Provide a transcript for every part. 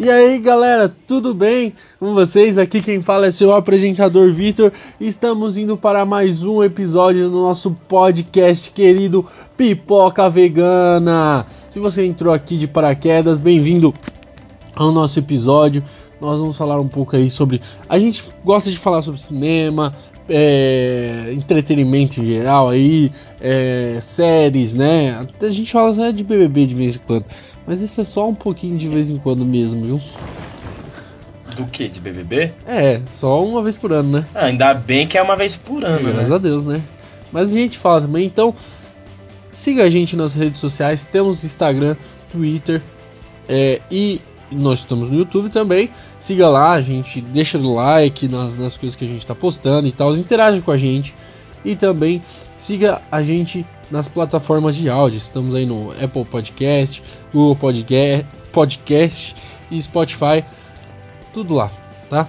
E aí galera, tudo bem com vocês? Aqui quem fala é seu apresentador Vitor. Estamos indo para mais um episódio do nosso podcast querido Pipoca Vegana. Se você entrou aqui de paraquedas, bem-vindo ao nosso episódio. Nós vamos falar um pouco aí sobre. A gente gosta de falar sobre cinema, é, entretenimento em geral aí, é, séries, né? A gente fala de BBB de vez em quando. Mas isso é só um pouquinho de vez em quando mesmo, viu? Do que? De BBB? É, só uma vez por ano, né? Ah, ainda bem que é uma vez por ano, é, Graças né? a Deus, né? Mas a gente fala também, então siga a gente nas redes sociais, temos Instagram, Twitter é, e nós estamos no YouTube também. Siga lá, a gente deixa o like nas, nas coisas que a gente está postando e tal, interage com a gente. E também siga a gente nas plataformas de áudio. Estamos aí no Apple Podcast, Google Podcast, Podcast e Spotify. Tudo lá, tá?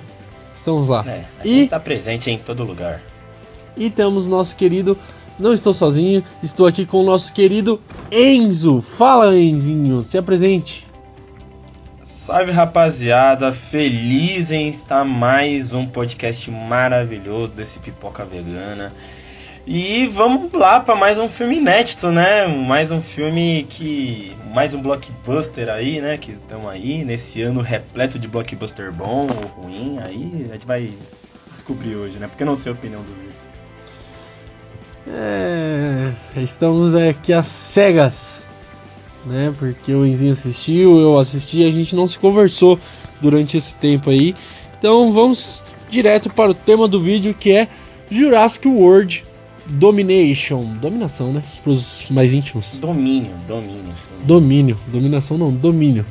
Estamos lá. É, a E- gente tá presente em todo lugar. E temos nosso querido. Não estou sozinho, estou aqui com o nosso querido Enzo. Fala, Enzinho, se apresente. Salve rapaziada, feliz em estar mais um podcast maravilhoso desse Pipoca Vegana. E vamos lá para mais um filme inédito, né? Mais um filme que. Mais um blockbuster aí, né? Que estamos aí nesse ano repleto de blockbuster bom ou ruim. Aí a gente vai descobrir hoje, né? Porque eu não sei a opinião do Vitor. É, estamos aqui às cegas, né? Porque o Enzinho assistiu, eu assisti, a gente não se conversou durante esse tempo aí. Então vamos direto para o tema do vídeo que é Jurassic World Domination. Dominação, né? Para os mais íntimos. Domínio, domínio. Domínio. Dominação não, domínio.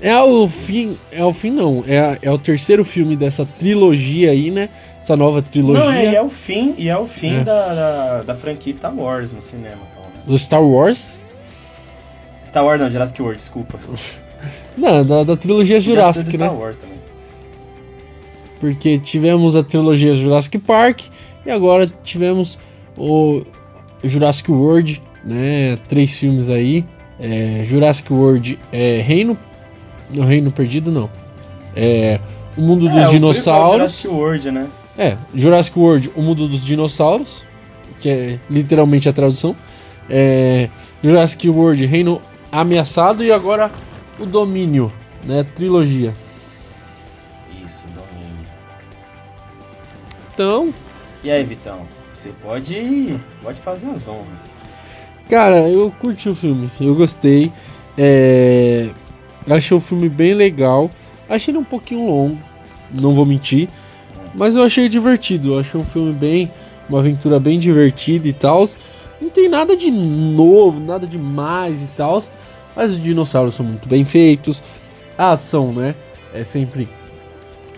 É o fim. É o fim não. É, é o terceiro filme dessa trilogia aí, né? Essa nova trilogia. Não, é, e é o fim, e é o fim É. da, da, da franquia Star Wars no cinema. Então, né? Do Star Wars. Star Wars não, Jurassic World, desculpa. Não, da, da trilogia Jurassic, Jurassic né? Star Wars também. Porque tivemos a trilogia Jurassic Park e agora tivemos o Jurassic World, né? Três filmes aí. É, Jurassic World é Reino. Não, Reino Perdido não. É. O Mundo É, dos o Dinossauros. Jurassic World, né? É, Jurassic World, o mundo dos dinossauros, que é literalmente a tradução. É, Jurassic World, Reino Ameaçado e agora o Domínio, né? Trilogia. Isso, domínio. Então, E aí, Vitão? Você pode, pode fazer as honras. cara, eu curti o filme, eu gostei. É, achei o filme bem legal. Achei ele um pouquinho longo, não vou mentir. Mas eu achei divertido, eu achei um filme bem. Uma aventura bem divertida e tal. Não tem nada de novo, nada demais e tal. Mas os dinossauros são muito bem feitos. A ação, né? É sempre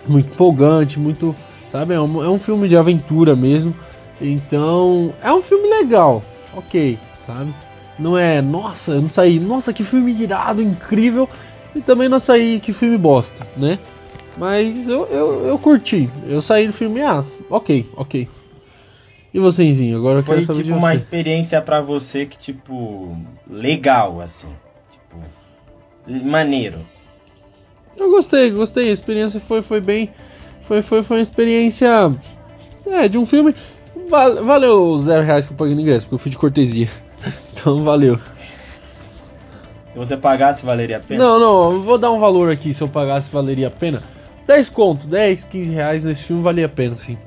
muito empolgante, muito. Sabe? É um, é um filme de aventura mesmo. Então. É um filme legal. Ok, sabe? Não é. Nossa, eu não saí. Nossa, que filme irado, incrível. E também não saí. Que filme bosta, né? Mas eu, eu, eu curti. Eu saí do filme. Ah, ok, ok. E vocêzinho? Agora eu Foi quero saber tipo de uma você. experiência pra você que, tipo, legal, assim. Tipo, maneiro. Eu gostei, gostei. A experiência foi, foi bem. Foi, foi, foi uma experiência. É, de um filme. Val- valeu os zero reais que eu paguei no ingresso, porque eu fui de cortesia. Então valeu. Se você pagasse, valeria a pena? Não, não, vou dar um valor aqui se eu pagasse valeria a pena. 10 conto, 10, 15 reais nesse filme valia a pena, sim.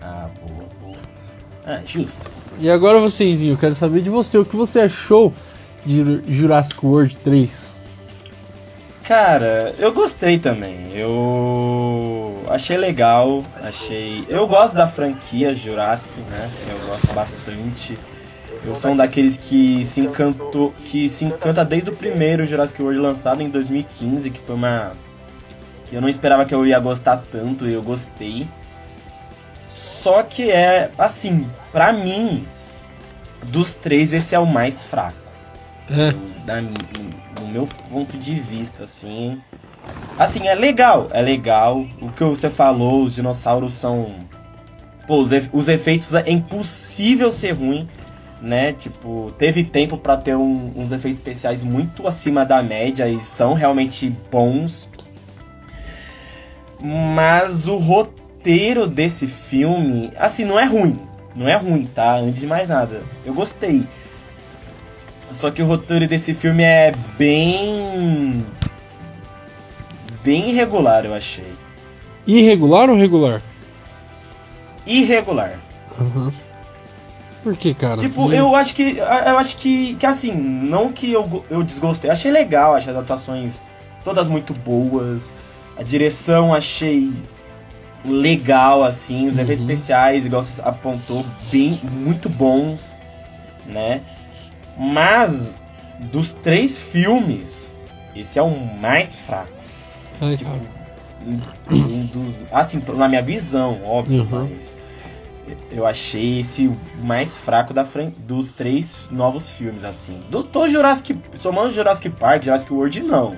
Ah, boa, boa. Ah, justo. E agora vocêzinho, eu quero saber de você, o que você achou de Jurassic World 3? Cara, eu gostei também. Eu achei legal, achei. Eu gosto da franquia Jurassic, né? Eu gosto bastante. Eu sou um daqueles que se encantou, que se encanta desde o primeiro Jurassic World lançado em 2015, que foi uma que eu não esperava que eu ia gostar tanto e eu gostei. Só que é assim, pra mim, dos três esse é o mais fraco É, da, do meu ponto de vista, assim. Assim, é legal, é legal. O que você falou, os dinossauros são. Pô, os, efe- os efeitos é impossível ser ruim. né? Tipo, teve tempo para ter um, uns efeitos especiais muito acima da média e são realmente bons. Mas o roteiro desse filme, assim, não é ruim. Não é ruim, tá? Antes de mais nada. Eu gostei. Só que o roteiro desse filme é bem. bem irregular, eu achei. Irregular ou regular? Irregular. Uhum. Por que, cara? Tipo, E- eu acho que. Eu acho que. Que assim, não que eu, eu desgostei. Achei legal, achei as atuações todas muito boas. A direção achei legal, assim. Os Uhum. efeitos especiais, igual você apontou, bem, muito bons, né? Mas, dos três filmes, esse é o mais fraco. Ai, Tipo, um, dos. Assim, na minha visão, óbvio, Uhum. mas. Eu achei esse o mais fraco da dos três novos filmes, assim. Do Jurassic. Somando Jurassic Park, Jurassic World, não.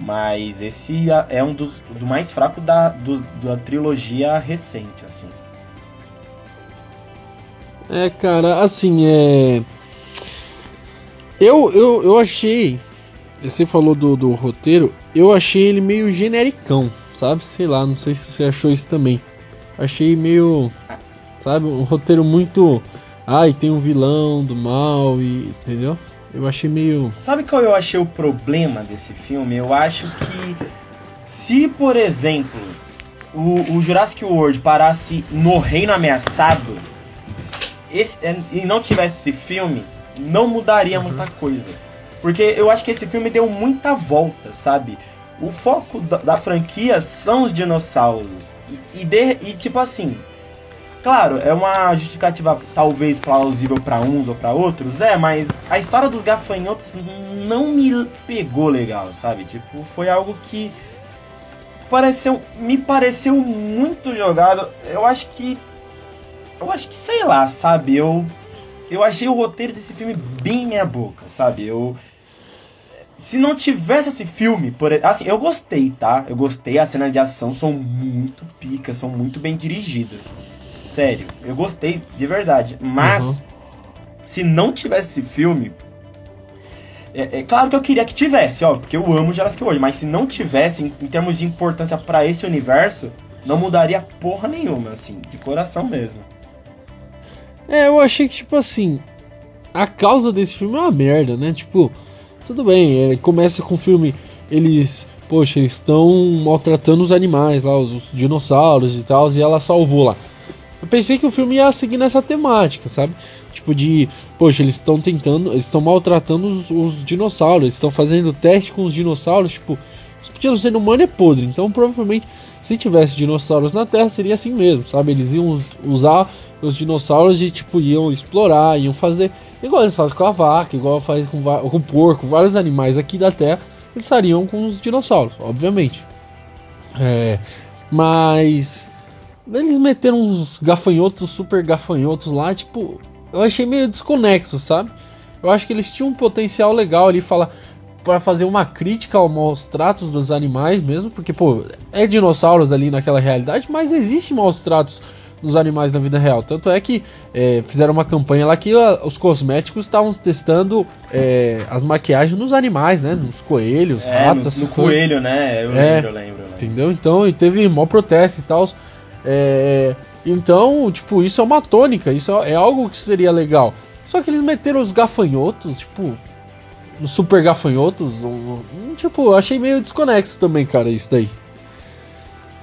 Mas esse é um dos do mais fraco da, do- da trilogia recente, assim. É, cara, assim, é. Eu, eu, eu achei. Você falou do, do roteiro, eu achei ele meio genericão, sabe? Sei lá, não sei se você achou isso também. Achei meio. Sabe? Um roteiro muito. Ai, tem um vilão do mal e. Entendeu? Eu achei meio. Sabe qual eu achei o problema desse filme? Eu acho que se, por exemplo, o, o Jurassic World parasse no Reino Ameaçado esse- e não tivesse esse filme, não mudaria Uhum. muita coisa. Porque eu acho que esse filme deu muita volta, sabe? O foco da, da franquia são os dinossauros. E, e de- e, tipo assim, Claro, é uma justificativa talvez plausível pra uns ou pra outros, é, mas a história dos gafanhotos não me pegou legal, sabe? Tipo, foi algo que pareceu, me pareceu muito jogado. Eu acho que eu acho que sei lá, sabe? Eu eu achei o roteiro desse filme bem minha boca, sabe? Eu se não tivesse esse filme, por assim, eu gostei, tá? Eu gostei, as cenas de ação são muito picas, são muito bem dirigidas. Sério, eu gostei de verdade. Mas, Uhum. se não tivesse esse filme. É, é claro que eu queria que tivesse, ó, porque eu amo Jurassic World, mas se não tivesse, em, em termos de importância pra esse universo, não mudaria porra nenhuma, assim, de coração mesmo. É, eu achei que, tipo assim, a causa desse filme é uma merda, né? Tipo, tudo bem, é, começa com o filme, eles, poxa, eles estão maltratando os animais lá, os, os dinossauros e tal, e ela salvou lá. Eu pensei que o filme ia seguir nessa temática, sabe? Tipo de, poxa, eles estão tentando, eles estão maltratando os, os dinossauros, estão fazendo teste com os dinossauros, tipo, porque o ser humano é podre, então provavelmente se tivesse dinossauros na Terra seria assim mesmo, sabe? Eles iam usar os dinossauros e tipo iam explorar, iam fazer igual eles fazem com a vaca, igual faz com, com o porco, vários animais aqui da Terra, eles estariam com os dinossauros, obviamente. É, mas eles meteram uns gafanhotos, super gafanhotos lá, tipo, eu achei meio desconexo, sabe? Eu acho que eles tinham um potencial legal ali falar para fazer uma crítica aos maus tratos dos animais mesmo, porque pô, é dinossauros ali naquela realidade, mas existe maus tratos dos animais na vida real. Tanto é que é, fizeram uma campanha lá que ah, os cosméticos estavam testando é, as maquiagens nos animais, né? Nos coelhos, É, ratos, no, essas no coisas. coelho, né? Eu É. lembro, eu lembro, eu lembro. Entendeu? Então, e teve mó protesto e tal. É, então, tipo, isso é uma tônica, isso é algo que seria legal. Só que eles meteram os gafanhotos, tipo, super gafanhotos, um, um, tipo, eu achei meio desconexo também, cara, isso daí.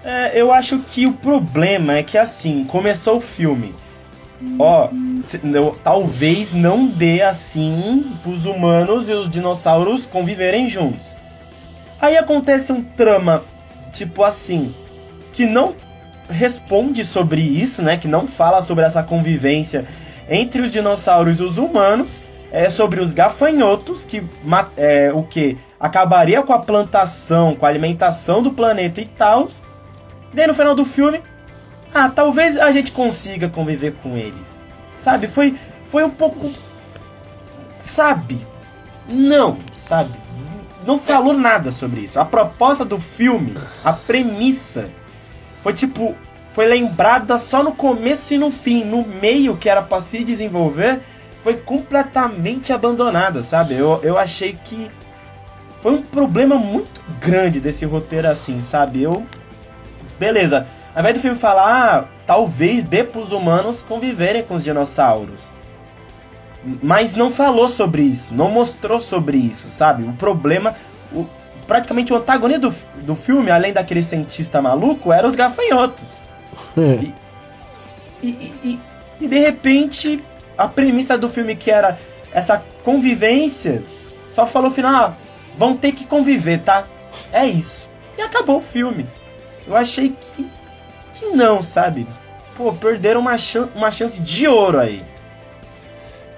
É, eu acho que o problema é que assim, começou o filme. Ó, talvez não dê assim os humanos e os dinossauros conviverem juntos. Aí acontece um trama, tipo assim, que não responde sobre isso, né? Que não fala sobre essa convivência entre os dinossauros e os humanos. É sobre os gafanhotos, que é, o que? Acabaria com a plantação, com a alimentação do planeta e tal. Daí no final do filme, ah, talvez a gente consiga conviver com eles. Sabe? Foi, foi um pouco. Sabe? Não, sabe? Não falou nada sobre isso. A proposta do filme, a premissa, foi tipo. Foi lembrada só no começo e no fim. No meio, que era pra se desenvolver, foi completamente abandonada, sabe? Eu, eu achei que foi um problema muito grande desse roteiro assim, sabe? Eu. Beleza. Ao invés do filme falar, ah, talvez dê pros humanos conviverem com os dinossauros. Mas não falou sobre isso, não mostrou sobre isso, sabe? O problema. O, praticamente o antagonista do, do filme, além daquele cientista maluco, eram os gafanhotos. É. E, e, e, e de repente, a premissa do filme que era essa convivência, só falou no final, ah, vão ter que conviver, tá? É isso. E acabou o filme. Eu achei que, que não, sabe? Pô, perderam uma, chan uma chance de ouro aí.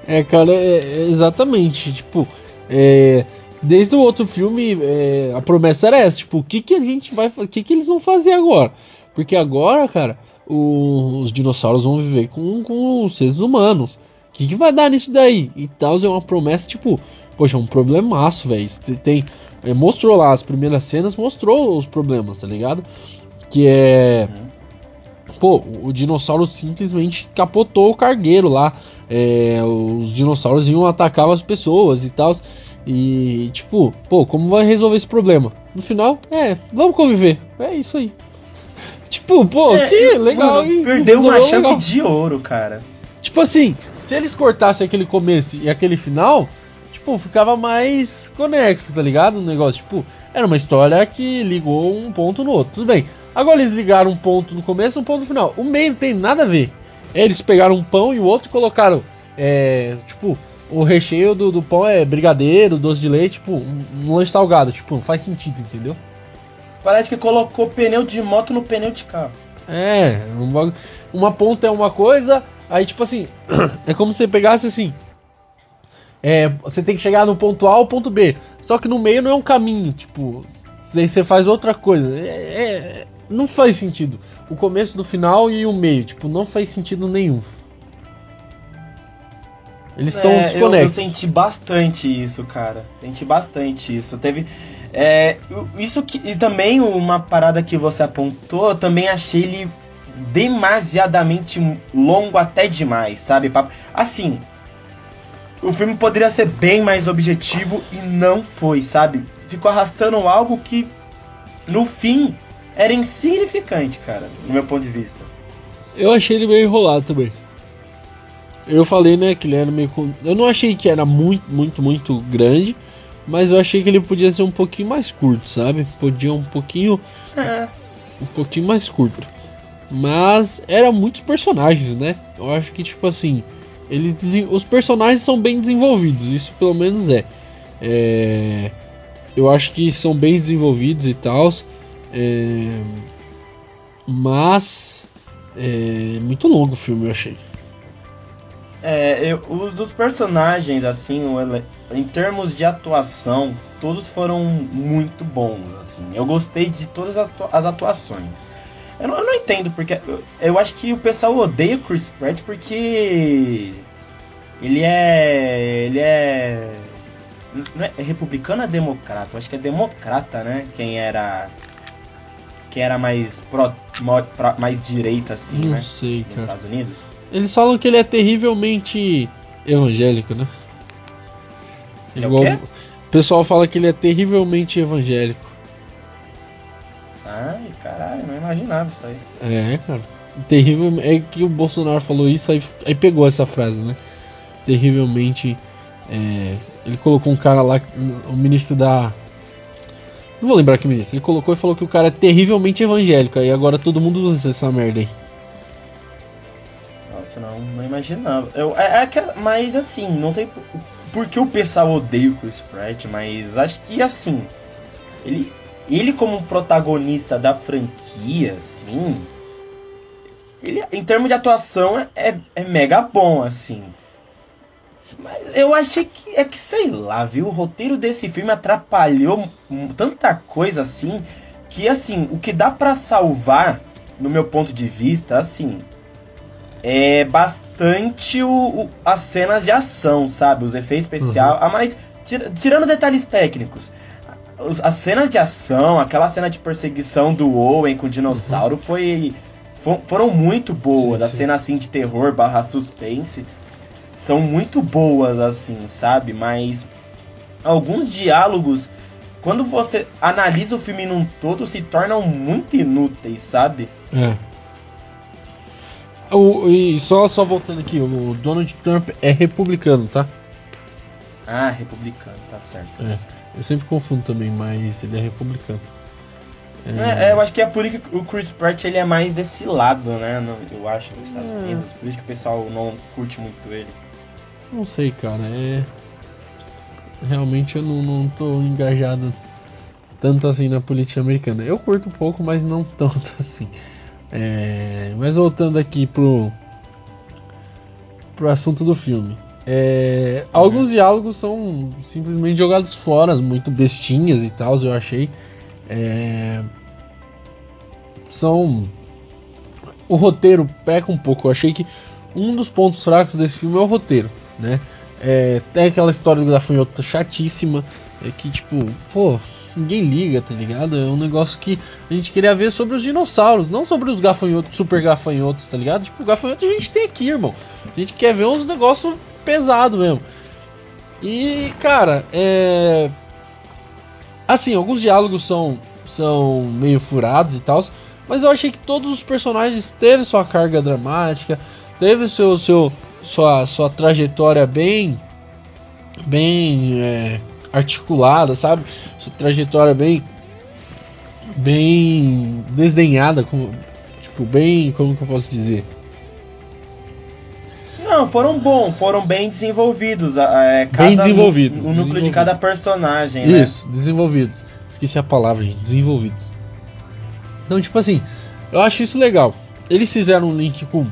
É, cara, é, é exatamente. Tipo, é, desde o outro filme, é, a promessa era essa. Tipo, o que, que a gente vai? O que, que eles vão fazer agora? Porque agora, cara, o, os dinossauros vão viver com, com os seres humanos. O que, que vai dar nisso daí? E tal, é uma promessa, tipo, poxa, é um problemaço, velho. Tem, é, mostrou lá as primeiras cenas, mostrou os problemas, tá ligado? Que é. Pô, o dinossauro simplesmente capotou o cargueiro lá. É, os dinossauros iam atacar as pessoas e tal. E tipo, pô, como vai resolver esse problema? No final, é, vamos conviver. É isso aí. Tipo, pô, é, que legal, mano, hein? Perdeu uma chance legal. de ouro, cara. Tipo assim, se eles cortassem aquele começo e aquele final, tipo, ficava mais conexo, tá ligado? O negócio, tipo, era uma história que ligou um ponto no outro. Tudo bem. Agora eles ligaram um ponto no começo e um ponto no final. O meio não tem nada a ver. Eles pegaram um pão e o outro colocaram, é, tipo, o recheio do, do pão é brigadeiro, doce de leite, tipo, um, um lanche salgado. Tipo, não faz sentido, entendeu? Parece que colocou pneu de moto no pneu de carro. É, uma, uma ponta é uma coisa, aí tipo assim, é como se você pegasse assim. É, você tem que chegar no ponto A ao ponto B. Só que no meio não é um caminho, tipo, daí você faz outra coisa. É, é, não faz sentido. O começo do final e o meio, tipo, não faz sentido nenhum. Eles estão é, desconexos. Eu, eu senti bastante isso, cara. Senti bastante isso. Teve é, isso que, e também uma parada que você apontou, eu também achei ele demasiadamente longo até demais, sabe? Assim, o filme poderia ser bem mais objetivo e não foi, sabe? Ficou arrastando algo que no fim era insignificante, cara, no meu ponto de vista. Eu achei ele meio enrolado também. Eu falei, né, que ele era meio. Eu não achei que era muito, muito, muito grande. Mas eu achei que ele podia ser um pouquinho mais curto, sabe? Podia um pouquinho. É. Um pouquinho mais curto. Mas era muitos personagens, né? Eu acho que, tipo assim. Eles, os personagens são bem desenvolvidos, isso pelo menos é. é eu acho que são bem desenvolvidos e tal. É, mas. É muito longo o filme, eu achei. É, eu, os dos personagens, assim, em termos de atuação, todos foram muito bons, assim. Eu gostei de todas as atuações. Eu não, eu não entendo, porque eu, eu, acho que o pessoal odeia o Chris Pratt porque ele é. ele é. Não é, é republicano ou é democrata? Eu acho que é democrata, né? Quem era. Quem era mais pro, mais direita, assim, não né? Sei, Nos Estados Unidos. Eles falam que ele é terrivelmente evangélico, né? É Igual o, o pessoal fala que ele é terrivelmente evangélico. Ai, caralho, não imaginava isso aí. É, cara. Terrível. É que o Bolsonaro falou isso, aí, aí pegou essa frase, né? Terrivelmente. É, ele colocou um cara lá, o ministro da. Não vou lembrar que ministro. Ele colocou e falou que o cara é terrivelmente evangélico. Aí agora todo mundo usa essa merda aí. Nossa, não, não imaginava. Eu, é, é que, mas assim, não sei por, por que o pessoal odeia o Chris Pratt, mas acho que assim, ele, ele como protagonista da franquia, assim, ele, em termos de atuação é, é, é mega bom, assim. Mas eu achei que é que sei lá, viu? O roteiro desse filme atrapalhou tanta coisa assim que assim, o que dá para salvar, no meu ponto de vista, assim, é bastante o, o, as cenas de ação, sabe? Os efeitos especiais. Uhum. A mais. tirando detalhes técnicos. As cenas de ação, aquela cena de perseguição do Owen com o dinossauro uhum. foi. For, foram muito boas. Sim, a sim. cena assim de terror barra suspense. são muito boas, assim, sabe? Mas alguns diálogos, quando você analisa o filme num todo, se tornam muito inúteis, sabe? É. O, e só, só voltando aqui, o Donald Trump é republicano, tá? Ah, republicano, tá certo. Tá é. certo. Eu sempre confundo também, mas ele é republicano. É, é, eu acho que é por isso que o Chris Pratt ele é mais desse lado, né? Eu acho, nos Estados é. Unidos. Por isso que o pessoal não curte muito ele. Não sei, cara. É. Realmente eu não, não tô engajado tanto assim na política americana. Eu curto um pouco, mas não tanto assim. É... Mas voltando aqui pro, pro assunto do filme. É... Alguns diálogos são simplesmente jogados fora, muito bestinhas e tal, eu achei. É... São. O roteiro peca um pouco. Eu achei que um dos pontos fracos desse filme é o roteiro, né? É, tem aquela história do gafanhoto chatíssima. É que, tipo, pô, ninguém liga, tá ligado? É um negócio que a gente queria ver sobre os dinossauros, não sobre os gafanhotos, super gafanhotos, tá ligado? Tipo, o gafanhoto a gente tem aqui, irmão. A gente quer ver uns negócios pesados mesmo. E, cara, é. Assim, alguns diálogos são, são meio furados e tal, mas eu achei que todos os personagens teve sua carga dramática, teve seu, seu, sua, sua trajetória bem, bem é, articulada, sabe? Sua trajetória bem, bem desdenhada, como, tipo, bem, como que eu posso dizer? Não, foram bons, foram bem desenvolvidos. É, cada, bem desenvolvidos. O, núcleo de cada personagem, né? Isso, desenvolvidos. Esqueci a palavra, gente. Desenvolvidos. Então, tipo assim, eu acho isso legal. Eles fizeram um link com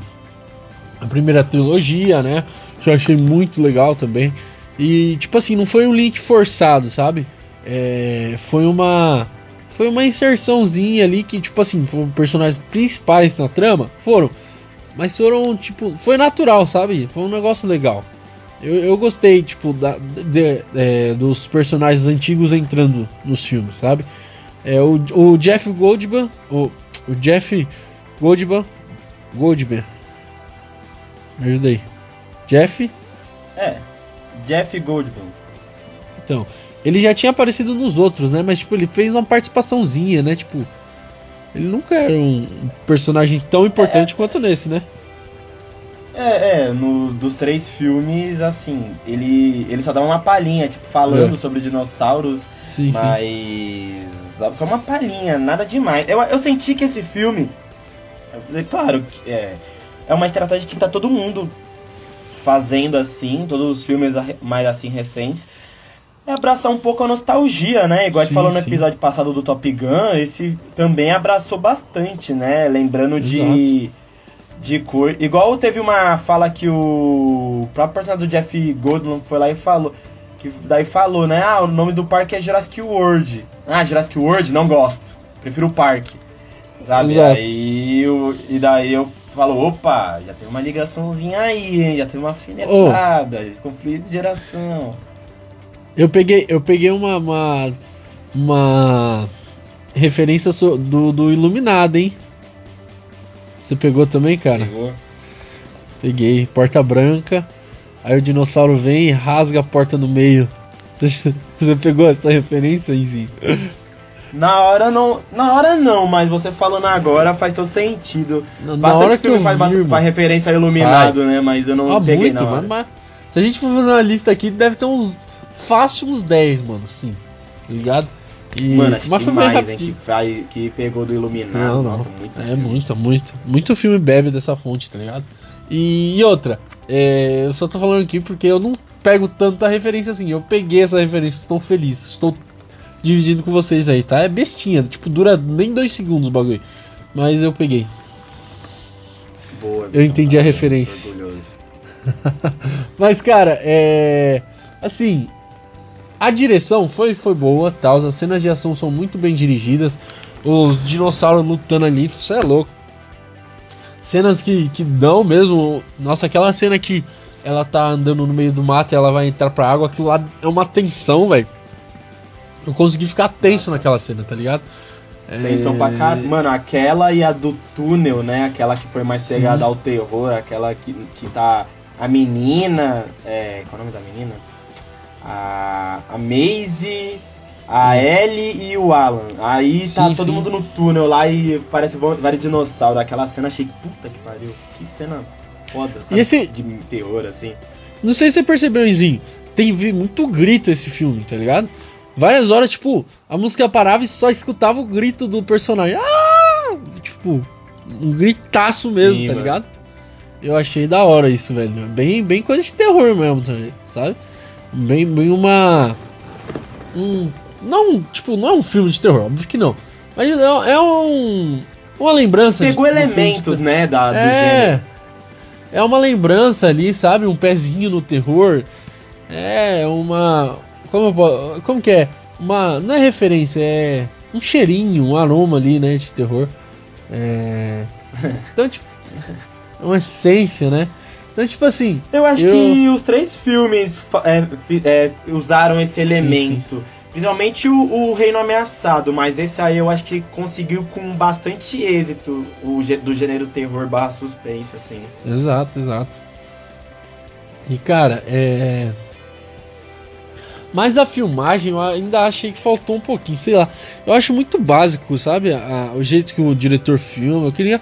a primeira trilogia, né? Que eu achei muito legal também. E, tipo assim, não foi um link forçado, sabe? É, foi uma. Foi uma inserçãozinha ali que, tipo assim, foram personagens principais na trama. Foram. Mas foram, tipo, foi natural, sabe? Foi um negócio legal. Eu, eu gostei, tipo, da, de, é, dos personagens antigos entrando nos filmes, sabe? É, o, o Jeff Goldblum, o, o Jeff Goldblum, Goldblum, me ajuda aí. Jeff? É, Jeff Goldblum. Então, ele já tinha aparecido nos outros, né? Mas, tipo, ele fez uma participaçãozinha, né? Tipo, ele nunca era um personagem tão importante é, quanto nesse, né? É, é, no, dos três filmes, assim, ele, ele só dá uma palhinha, tipo, falando é. sobre dinossauros, sim, mas sim. só uma palhinha, nada demais. Eu, eu senti que esse filme, é claro, é, é uma estratégia que tá todo mundo fazendo assim, todos os filmes mais assim recentes, é abraçar um pouco a nostalgia, né? Igual sim, a gente falou no episódio passado do Top Gun, esse também abraçou bastante, né? Lembrando Exato. de de cor. Igual teve uma fala que o próprio personagem do Jeff Goldblum foi lá e falou. Que daí falou, né? Ah, o nome do parque é Jurassic World. Ah, Jurassic World? Não gosto. Prefiro o parque. Sabe? Aí, e daí eu falo, opa, já tem uma ligaçãozinha aí, hein? Já tem uma afinetada, oh. conflito de geração. Eu peguei, eu peguei uma, uma, uma referência do, do Iluminado, hein? Você pegou também, cara? Pegou. Peguei. Porta branca. Aí o dinossauro vem e rasga a porta no meio. Você, você pegou essa referência, Enzinho? Na hora não, na hora não, mas você falando agora faz todo sentido. Na, na hora que eu faz, vi, faz referência a Iluminado, faz. né? Mas eu não ah, peguei muito, mas, mas, se a gente for fazer uma lista aqui, deve ter uns fácil uns 10, mano, sim. Tá ligado? E, mano, acho mas que mais, hein, que, faz, que pegou do Iluminado. Não, Nossa, não. muito É filme. muito, muito. Muito filme bebe dessa fonte, tá ligado? E, e outra, é, eu só tô falando aqui porque eu não pego tanta referência assim. Eu peguei essa referência, estou feliz. Estou dividindo com vocês aí, tá? É bestinha, tipo, dura nem dois segundos o bagulho. Mas eu peguei. Boa, eu entendi a referência. Mas, cara, é. Assim, a direção foi, foi boa, tal. As cenas de ação são muito bem dirigidas. Os dinossauros lutando ali, isso é louco. Cenas que, que dão mesmo. Nossa, aquela cena que ela tá andando no meio do mato e ela vai entrar pra água, aquilo lá é uma tensão, velho. Eu consegui ficar tenso Nossa. naquela cena, tá ligado? Tensão é... pra cá. Mano, aquela e a do túnel, né? Aquela que foi mais pegada Sim. ao terror, aquela que, que tá a menina. É, qual é o nome da menina? A, a Maisie, a Ellie e o Alan. Aí tá Sim, todo sim. mundo no túnel lá e parece vários dinossauros. Aquela cena achei que puta que pariu. Que cena foda, sabe? E esse- De terror, assim. Não sei se você percebeu, Enzinho. Tem muito grito esse filme, tá ligado? Várias horas, tipo, a música parava e só escutava o grito do personagem. Ah! Tipo, um gritaço mesmo, Sim, tá mano. ligado? Eu achei da hora isso, velho. Bem, bem coisa de terror mesmo, tá sabe? Bem, bem uma. Um. Não, tipo, não é um filme de terror, óbvio que não. Mas é, é um. Uma lembrança Pegou de, de elementos, terror. né, da, do É. gênero. É uma lembrança ali, sabe? Um pezinho no terror. É uma. Como, como que é? Uma. Não é referência, é um cheirinho, um aroma ali, né? De terror. É. Então, tipo. É uma essência, né? Então, tipo assim. Eu acho Eu- que os três filmes é, é, usaram esse elemento. Principalmente o, o Reino Ameaçado, mas esse aí eu acho que conseguiu com bastante êxito o do gênero terror barra suspense, assim. Exato, exato. E cara, é. Mas a filmagem eu ainda achei que faltou um pouquinho, sei lá. Eu acho muito básico, sabe? A- o jeito que o diretor filma. Eu queria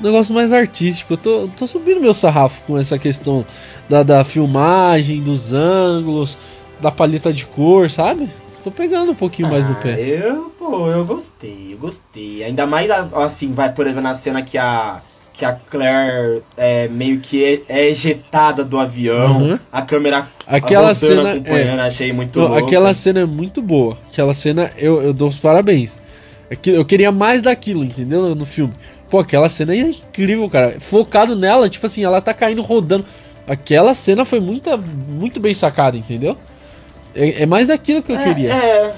um negócio mais artístico. Eu tô, tô subindo meu sarrafo com essa questão da, da filmagem, dos ângulos, da paleta de cor, sabe? Tô pegando um pouquinho mais no Ah, pé. Eu, pô, eu gostei, eu gostei. Ainda mais assim, vai, por exemplo, na cena que a. Que a Claire é, meio que é, é ejetada do avião, Uhum. a câmera Aquela cena. acompanhando, É, achei muito louco. aquela cena é muito boa. Aquela cena eu, eu dou os parabéns. Aquilo- Eu queria mais daquilo, entendeu? No filme. Pô, aquela cena é incrível, cara. Focado nela, tipo assim, ela tá caindo rodando. Aquela cena foi muito, muito bem sacada, entendeu? É, é mais daquilo que eu É, queria. É,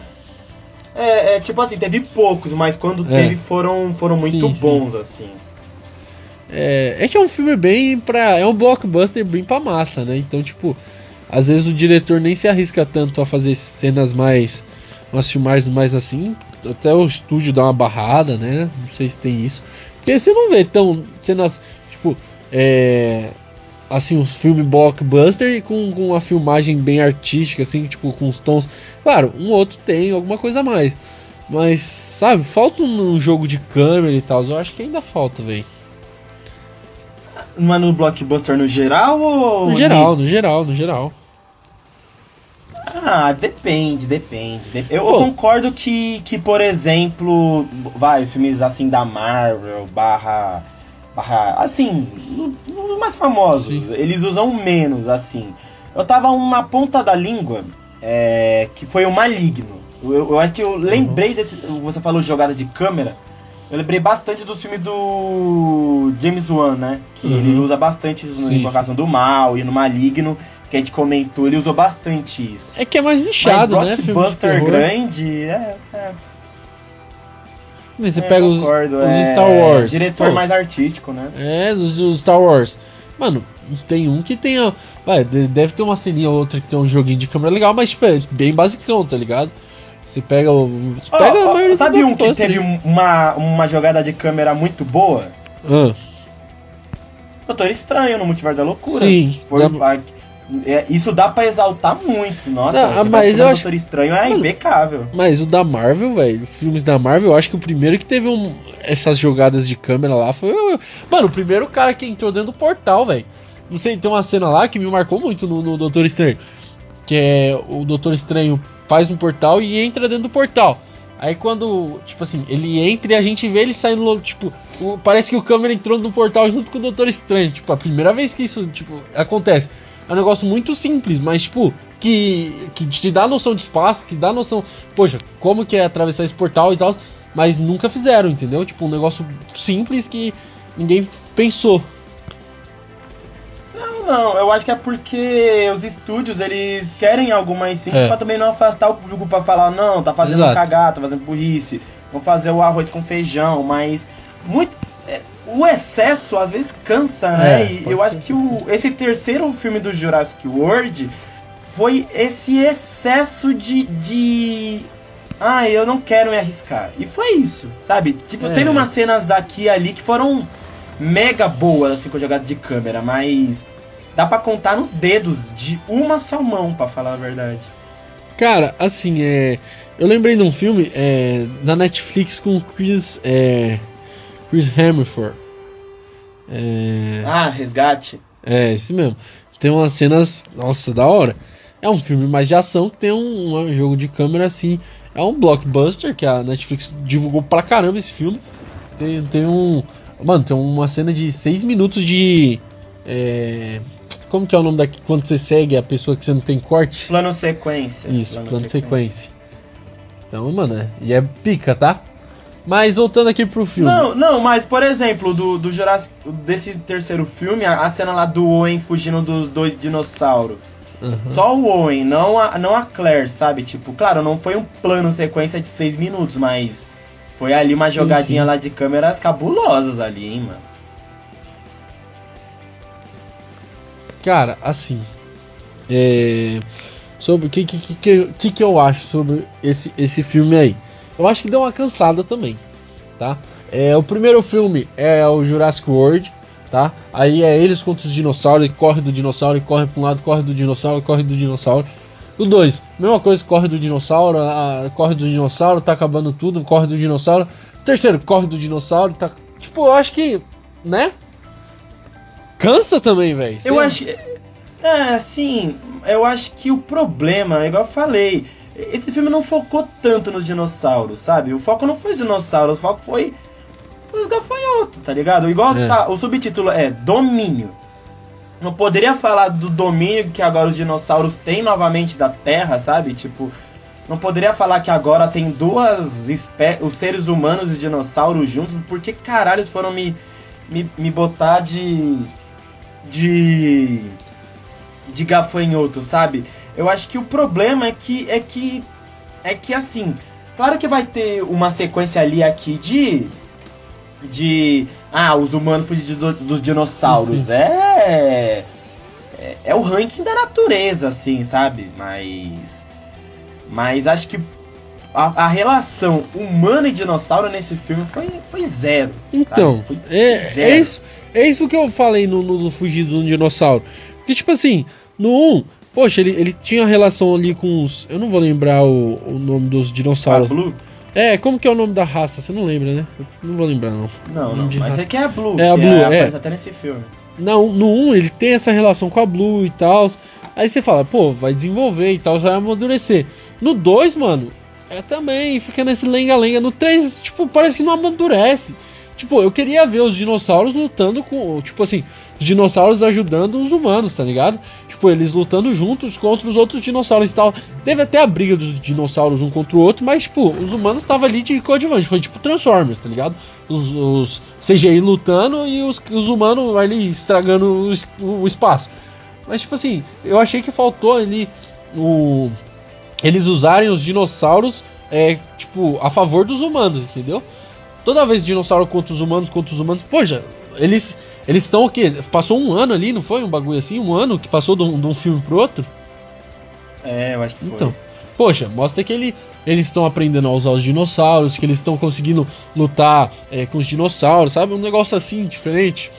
é, é, tipo assim, teve poucos, mas quando É. teve foram, foram muito Sim, sim. bons, assim. É, é que é um filme bem pra. É um blockbuster bem pra massa, né? Então, tipo, às vezes o diretor nem se arrisca tanto a fazer cenas mais. umas filmagens mais assim. Até o estúdio dá uma barrada, né? Não sei se tem isso. Porque você não vê tão cenas, tipo, é. Assim, um filme blockbuster e com, com uma filmagem bem artística, assim, tipo, com os tons. Claro, um outro tem alguma coisa a mais. Mas, sabe, falta um, um jogo de câmera e tal. Eu acho que ainda falta, velho. Mas no blockbuster no geral ou. No geral, nesse? no geral, no geral. Ah, depende, depende. Dep- Eu, concordo que, que, por exemplo, vai, filmes assim da Marvel, barra. barra assim, os mais famosos, Sim. eles usam menos, assim. Eu tava na ponta da língua, é, que foi o Maligno. Eu, eu acho que eu lembrei desse. Você falou jogada de câmera. Eu lembrei bastante do filme do James Wan, né? Que Uhum. ele usa bastante isso na Invocação do Mal e no Maligno, que a gente comentou, ele usou bastante isso. É que é mais nichado, Mas né? Blockbuster grande, é, é, Mas você é, pega os, concordo, os é, Star Wars. Diretor Pô, mais artístico, né? É, os, os Star Wars. Mano, tem um que tem. Vai, de- deve ter uma ceninha ou outra que tem um joguinho de câmera legal, mas tipo, é bem basicão, tá ligado? Você pega o. Você pega ó, a maioria sabe um que teve uma, uma jogada de câmera muito boa? Ah, Doutor Estranho no Multiverso da Loucura. Sim, Foi, dá- a- é, isso dá pra exaltar muito. Nossa, Não, jogada mas eu acho- Doutor Estranho é Mano, impecável. mas o da Marvel, velho, filmes da Marvel, eu acho que o primeiro que teve um- essas jogadas de câmera lá foi. o- Mano, o primeiro cara que entrou dentro do portal, velho. Não sei, tem uma cena lá que me marcou muito no, no Doutor Estranho. Que é o Doutor Estranho faz um portal e entra dentro do portal. Aí quando, tipo assim, ele entra e a gente vê ele saindo, tipo, o- parece que o câmera entrou no portal junto com o Doutor Estranho. Tipo, a primeira vez que isso, tipo, acontece. É um negócio muito simples, mas, tipo, que, que te dá noção de espaço, que dá noção, poxa, como que é atravessar esse portal e tal, mas nunca fizeram, entendeu? Tipo, um negócio simples que ninguém pensou. Não, não, eu acho que é porque os estúdios eles querem algo mais simples É. pra também não afastar o público pra falar, não, tá fazendo Exato. cagada, tá fazendo burrice, vou fazer o arroz com feijão, mas muito. É, o excesso às vezes cansa, né? É, e eu acho que o, esse terceiro filme do Jurassic World foi esse excesso de. de... Ah, eu não quero me arriscar. E foi isso, sabe? Tipo, É. teve umas cenas aqui e ali que foram mega boas, assim, com jogada de câmera, mas dá para contar nos dedos de uma só mão, para falar a verdade. Cara, assim, é. Eu lembrei de um filme é, da Netflix com Chris. É, Chris Hemsworth. É, ah, Resgate. É, esse mesmo. Tem umas cenas. Nossa, da hora. É um filme mais de ação que tem um, um jogo de câmera assim. É um blockbuster que a Netflix divulgou pra caramba esse filme. Tem, tem um. Mano, tem uma cena de 6 minutos de. É, como que é o nome daqui quando você segue a pessoa que você não tem corte? Plano sequência. Isso, plano, plano sequência. sequência. Então, mano, é, e é pica, tá? Mas voltando aqui pro filme. Não, não, mas por exemplo, do, do Jurassic, desse terceiro filme, a, a cena lá do Owen fugindo dos dois dinossauros. Uhum. Só o Owen, não a, não a Claire, sabe? Tipo, claro, não foi um plano sequência de seis minutos, mas foi ali uma sim, jogadinha sim. lá de câmeras cabulosas ali, hein, mano. Cara, assim. É, sobre o que, que, que, que, eu acho sobre esse, esse filme aí. Eu acho que deu uma cansada também, tá? É, o primeiro filme é o Jurassic World, tá? Aí é eles contra os dinossauros, corre do dinossauro, corre para um lado, corre do dinossauro, corre do dinossauro. O 2, mesma coisa, corre do dinossauro, a, corre do dinossauro, tá acabando tudo, corre do dinossauro. O terceiro, corre do dinossauro, tá. Tipo, eu acho que. né? Cansa também, velho. Eu acho. É, assim, eu acho que o problema, igual eu falei, esse filme não focou tanto nos dinossauros, sabe? O foco não foi os dinossauros, o foco foi, foi os gafanhotos, tá ligado? Igual é. tá, o subtítulo é Domínio. Não poderia falar do domínio que agora os dinossauros têm novamente da Terra, sabe? Tipo, não poderia falar que agora tem duas espécies, os seres humanos e os dinossauros juntos, porque caralho eles foram me, me, me botar de de de gafanhoto, sabe? Eu acho que o problema é que é que é que assim, claro que vai ter uma sequência ali aqui de de ah, os humanos fugindo dos dinossauros. É, é é o ranking da natureza assim, sabe? Mas mas acho que a, a, relação humano e dinossauro nesse filme foi, foi zero. Então, foi é, zero. é, isso, é isso que eu falei no, no, no Fugido do Dinossauro. Porque, tipo assim, no 1, poxa, ele, ele tinha relação ali com os. Eu não vou lembrar o, o nome dos dinossauros. A Blue? É, como que é o nome da raça? Você não lembra, né? Eu não vou lembrar, não. Não, não, mas raça. é que é a Blue. É a Blue, é. é. Até nesse filme. Não, no 1 ele tem essa relação com a Blue e tal. Aí você fala, pô, vai desenvolver e tal, vai amadurecer. No 2, mano, é também, fica nesse lenga-lenga. No 3, tipo, parece que não amadurece. Tipo, eu queria ver os dinossauros lutando com. Tipo assim, os dinossauros ajudando os humanos, tá ligado? Tipo, eles lutando juntos contra os outros dinossauros e tal. Teve até a briga dos dinossauros um contra o outro, mas, tipo, os humanos estavam ali de coadjuvante. Foi tipo Transformers, tá ligado? Os, os CGI lutando e os, os humanos ali estragando o, o espaço. Mas, tipo assim, eu achei que faltou ali o eles usarem os dinossauros é, tipo, a favor dos humanos, entendeu? Toda vez dinossauro contra os humanos, contra os humanos, poxa, eles eles estão o quê? Passou um ano ali, não foi? Um bagulho assim? Um ano que passou de um, de um filme pro outro? É, eu acho que foi. Então, poxa, mostra que ele, eles estão aprendendo a usar os dinossauros, que eles estão conseguindo lutar é, com os dinossauros, sabe? Um negócio assim, diferente.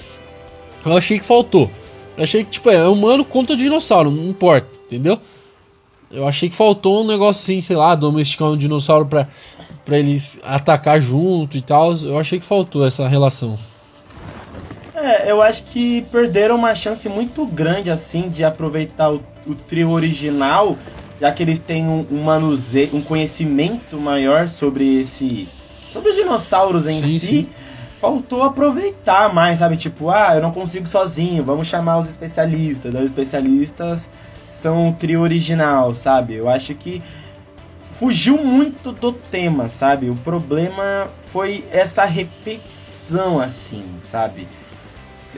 Eu achei que faltou. Eu achei que, tipo, é humano contra dinossauro, não importa, entendeu? Eu achei que faltou um negócio assim, sei lá, domesticar um dinossauro pra, pra eles atacar junto e tal. Eu achei que faltou essa relação. É, eu acho que perderam uma chance muito grande, assim, de aproveitar o, o trio original, já que eles têm um, um manuseio, um conhecimento maior sobre esse. sobre os dinossauros em sim, si. Sim. Faltou aproveitar mais, sabe? Tipo, ah, eu não consigo sozinho, vamos chamar os especialistas. Os especialistas são o trio original, sabe? Eu acho que fugiu muito do tema, sabe? O problema foi essa repetição, assim, sabe?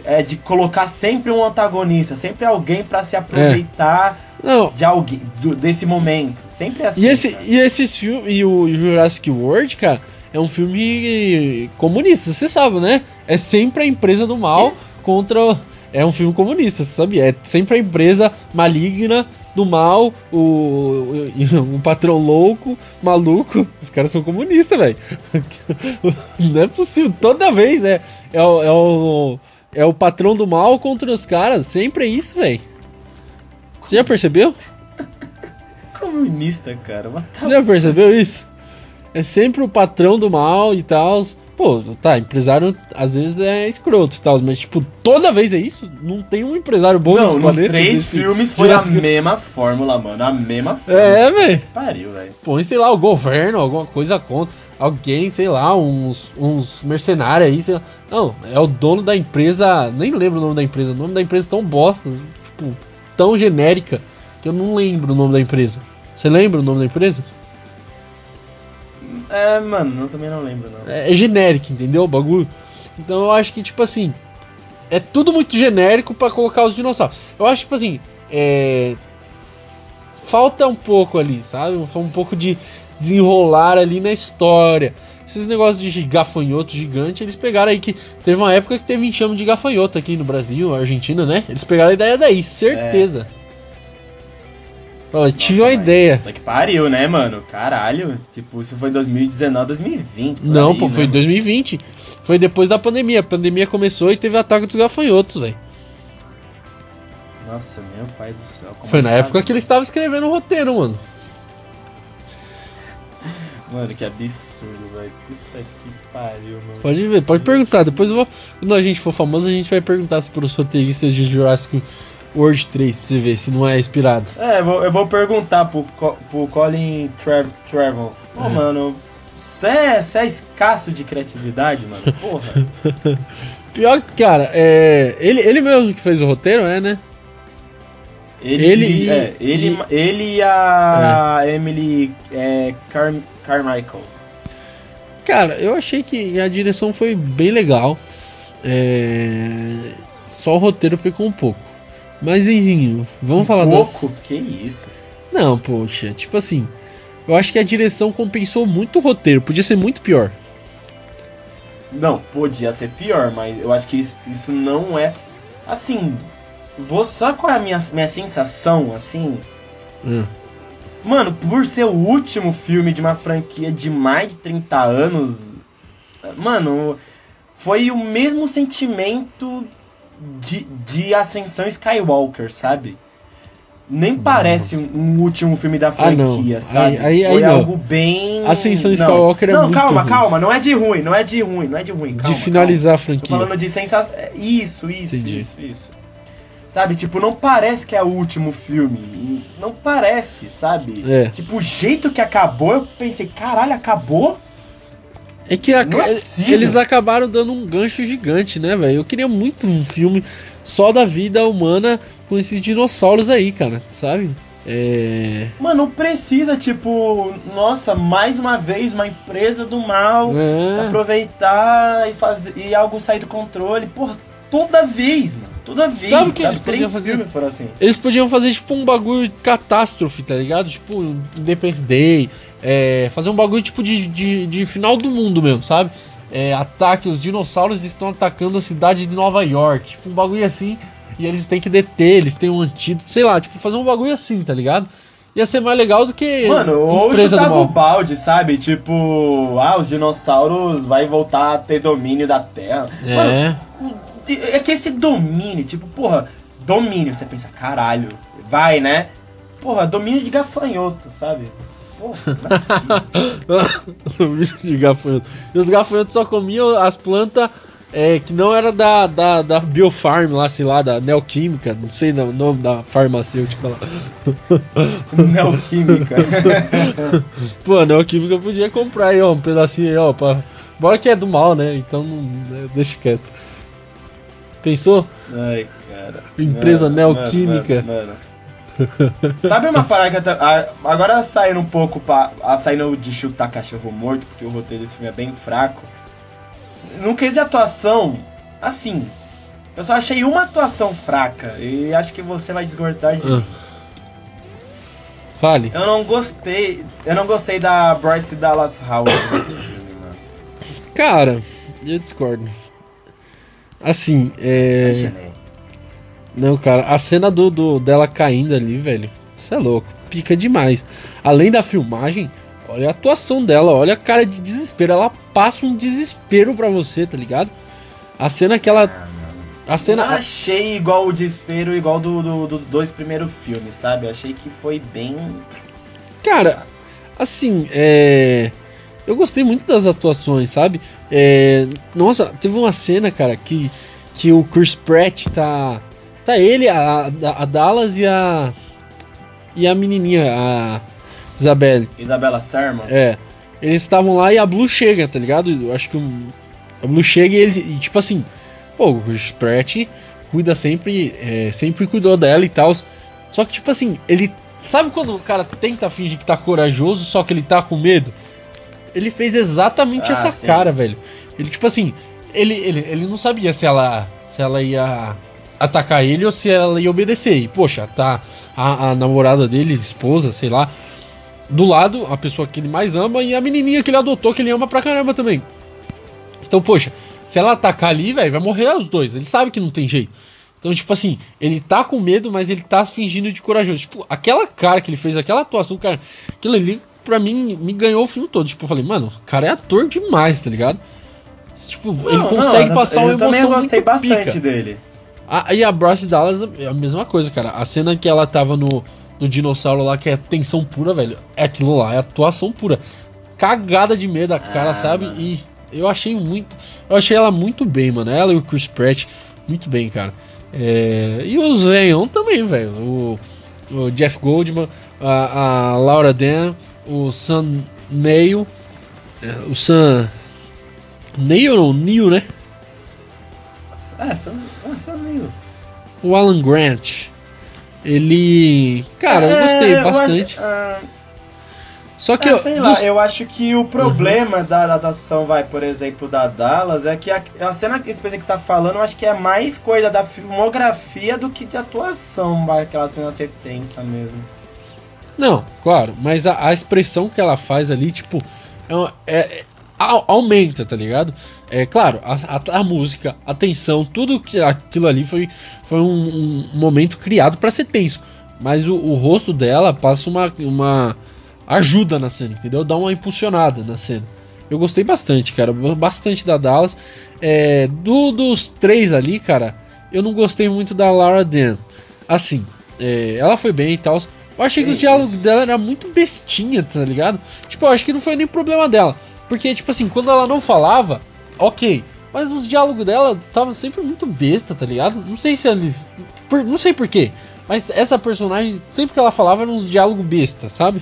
É de colocar sempre um antagonista, sempre alguém para se aproveitar é. de alguém do, desse momento, sempre assim. E esse e esse filme e o Jurassic World, cara, é um filme comunista, você sabe, né? É sempre a empresa do mal é. contra é um filme comunista, você sabia? É sempre a empresa maligna do mal, o, o, o patrão louco, maluco. Os caras são comunistas, velho. Não é possível. Toda vez é, é, é o é o patrão do mal contra os caras. Sempre é isso, velho. Você já percebeu? Comunista, cara. Você já percebeu isso? É sempre o patrão do mal e tal. Pô, tá, empresário às vezes é escroto e tal, mas tipo, toda vez é isso? Não tem um empresário bom Não, nos três filmes foi Jurassic- a mesma fórmula, mano. A mesma fórmula. É, velho. Pariu, velho. Põe, sei lá, o governo, alguma coisa contra. Alguém, sei lá, uns, uns mercenários aí, sei lá. Não, é o dono da empresa. Nem lembro o nome da empresa. O nome da empresa é tão bosta, tipo, tão genérica, que eu não lembro o nome da empresa. Você lembra o nome da empresa? É, mano, eu também não lembro, não. É, é genérico, entendeu? O bagulho. Então eu acho que, tipo assim. É tudo muito genérico pra colocar os dinossauros. Eu acho que, tipo assim. É. Falta um pouco ali, sabe? Um pouco de desenrolar ali na história. Esses negócios de gafanhoto gigante, eles pegaram aí que. Teve uma época que teve enxame de gafanhoto aqui no Brasil, Argentina, né? Eles pegaram a ideia daí, certeza. Olha, tive uma ideia. Puta que pariu, né, mano? Caralho. Tipo, isso foi 2019, 2020. por Não, aí, pô, né, foi mano? 2020. Foi depois da pandemia. A pandemia começou e teve ataque dos gafanhotos, velho. Nossa, meu pai do céu. Foi na época que ele estava escrevendo o roteiro, mano. Mano, que absurdo, velho. Puta que pariu, mano. Pode ver, pode perguntar. Depois eu vou. Quando a gente for famoso, a gente vai perguntar para os roteiristas de Jurassic World 3 pra você ver se não é inspirado. É, eu vou, eu vou perguntar pro, pro Colin Trev Trevor. Ô, É. mano, você é, é escasso de criatividade, mano? Porra. Pior que, cara, é. Ele, ele mesmo que fez o roteiro, é, né? Ele, Ele e- é, ele, e- ele e a Emily é, Car, Carmichael. Cara, eu achei que a direção foi bem legal. É... Só o roteiro pecou um pouco. Mas, enfim, vamos falar das. Pouco? Que isso? Não, poxa, tipo assim. Eu acho que a direção compensou muito o roteiro, podia ser muito pior. Não, podia ser pior, mas eu acho que isso, isso não é. Assim, vou, sabe qual é a minha, minha sensação, assim? Hum. Mano, por ser o último filme de uma franquia de mais de 30 anos, mano, foi o mesmo sentimento de, de Ascensão Skywalker, sabe? Nem parece um, último filme da Ah, não. franquia, sabe? Aí- aí- aí foi não. algo bem. Ascensão Não. Skywalker é não, muito calma, ruim. calma, não é de ruim, não é de ruim, não é de ruim. Calma, de finalizar a Tô franquia. falando de sensação. Isso, isso, Entendi. isso, isso. Sabe, tipo, não parece que é o último filme. Não parece, sabe? É. Tipo, o jeito que acabou, eu pensei, caralho, acabou? É que a- é eles acabaram dando um gancho gigante, né, velho? Eu queria muito um filme só da vida humana com esses dinossauros aí, cara, sabe? É. Mano, não precisa, tipo, nossa, mais uma vez uma empresa do mal É. aproveitar e fazer e algo sair do controle. Porra, toda vez, mano. Toda vez. Sabe o que eles Três podiam fazer? assim. Eles podiam fazer tipo um bagulho de catástrofe, tá ligado? Tipo, Independence Day. é, fazer um bagulho tipo de, de, de final do mundo mesmo, sabe? É, ataque, os dinossauros estão atacando a cidade de Nova York. Tipo, um bagulho assim. E eles têm que deter, eles têm um antídoto, sei lá, tipo, fazer um bagulho assim, tá ligado? Ia ser mais legal do que. Mano, ou chutava o balde, sabe? Tipo, ah, os dinossauros vai voltar a ter domínio da Terra. Mano, É. é que esse domínio, tipo, porra, domínio, você pensa, caralho, vai, né? Porra, domínio de gafanhoto, sabe? Porra, é. Bicho de gafanhoto. E os gafanhotos só comiam as plantas é, que não era da, da, da Biofarm lá, sei lá, da Neoquímica, não sei o nome da farmacêutica lá. Neoquímica. Pô, a Neoquímica podia comprar aí, ó, um pedacinho aí, ó, pra... Bora que é do mal, né? Então não, né, deixa quieto. Pensou? Ai, cara. Empresa Mano, Neoquímica. mano, mano. Sabe uma parada que eu Agora saindo um pouco pra. a- Saindo de chutar cachorro morto, porque o roteiro desse filme é bem fraco. No quesito de atuação, assim. Eu só achei uma atuação fraca. E acho que você vai desgostar de Ah. mim. Fale. Eu não gostei. Eu não gostei da Bryce Dallas Howard nesse filme, mano. Cara, eu discordo. Assim, é. Imaginei. Não, cara, a cena do, do- dela caindo ali, velho. Você é louco. Pica demais. Além da filmagem, olha a atuação dela, olha a cara de desespero. Ela passa um desespero pra você, tá ligado? A cena que ela. Ah. A cena. Não achei igual o desespero, igual do, do, dos dois primeiros filmes, sabe? Eu achei que foi bem. Cara, assim, é. Eu gostei muito das atuações, sabe? É... Nossa, teve uma cena, cara, que, que o Chris Pratt tá. Tá ele, a, a Dallas e a. E a menininha, a Isabelle. Isabela Serma? É. Eles estavam lá e a Blue chega, tá ligado? Eu acho que um, a Blue chega e ele. E, tipo assim, pô, o Pratt cuida sempre. É, sempre cuidou dela e tal. Só que, tipo assim, ele. Sabe quando o cara tenta fingir que tá corajoso, só que ele tá com medo? Ele fez exatamente Ah, essa sim. cara, velho. Ele, tipo assim, ele, ele, ele não sabia se ela, se ela ia atacar ele ou se ela ia obedecer. E, poxa, tá a, a namorada dele, esposa, sei lá, do lado, a pessoa que ele mais ama e a menininha que ele adotou, que ele ama pra caramba também. Então, poxa, se ela atacar ali, velho, vai morrer os dois. Ele sabe que não tem jeito. Então, tipo assim, ele tá com medo, mas ele tá fingindo de corajoso. Tipo, aquela cara que ele fez, aquela atuação, cara, aquilo ali, pra mim, me ganhou o filme todo. Tipo, eu falei, mano, o cara é ator demais, tá ligado? Tipo, ele Não, consegue não, passar eu uma também emoção gostei muito bastante pica. dele. A, e a Bryce Dallas é a mesma coisa, cara. A cena que ela tava no, no dinossauro lá, que é tensão pura, velho. É aquilo lá, é atuação pura. Cagada de medo a cara, Ah, sabe? mano. E eu achei muito. Eu achei ela muito bem, mano. Ela e o Chris Pratt, muito bem, cara. É, e o Zeon também, velho. O, o Jeff Goldman, a, a Laura Dan, o Sam Neill. é, o Sam. Neill ou Neil, né? É, são, são meio. O Alan Grant. Ele. Cara, eu É, gostei eu bastante. acho- ah, Só que é, eu. sei lá, dos- eu acho que o problema da adaptação, vai, por exemplo, da Dallas, é que a, a cena que você tá falando, eu acho que é mais coisa da filmografia do que de atuação, vai, aquela cena ser tensa mesmo. Não, claro, mas a, a expressão que ela faz ali, tipo, é, uma- é- aumenta, tá ligado? É claro, a, a- a música, a tensão, tudo que aquilo ali foi, foi um, um momento criado pra ser tenso. Mas o, o rosto dela passa uma, uma ajuda na cena, entendeu? Dá uma impulsionada na cena. Eu gostei bastante, cara, bastante da Dallas. É, do, dos três ali, cara, eu não gostei muito da Lara Dan. Assim, é, ela foi bem e tal. Eu achei que os Que diálogos dela eram muito bestinha, tá ligado? Tipo, eu acho que não foi nem problema dela. Porque, tipo assim, quando ela não falava, ok. Mas os diálogos dela estavam sempre muito besta, tá ligado? Não sei se eles. por- não sei porquê. Mas essa personagem, sempre que ela falava, eram uns diálogos besta, sabe?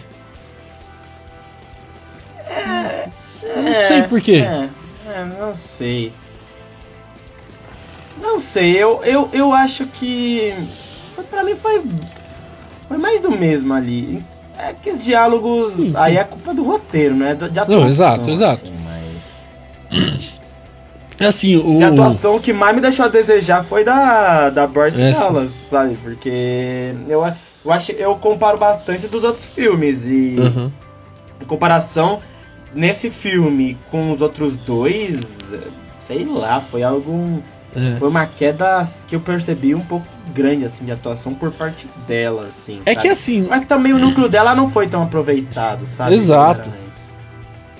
Eu não sei porquê. É, é, não sei. Não sei, eu, eu, eu acho que. Foi, pra mim foi. Foi mais do mesmo ali. É que os diálogos. Sim, sim. aí é culpa do roteiro, né? De atuação. exato, exato. assim, mas- É assim, o. De atuação, que mais me deixou a desejar foi da, da Bryce É, sim. Dallas, sabe? Porque eu, eu, acho, eu comparo bastante dos outros filmes. E Aham. em comparação, nesse filme com os outros dois, sei lá, foi algo. É. Foi uma queda que eu percebi um pouco grande, assim, de atuação por parte dela, assim. É sabe? que assim, Mas que também o núcleo dela não foi tão aproveitado, sabe? Exato.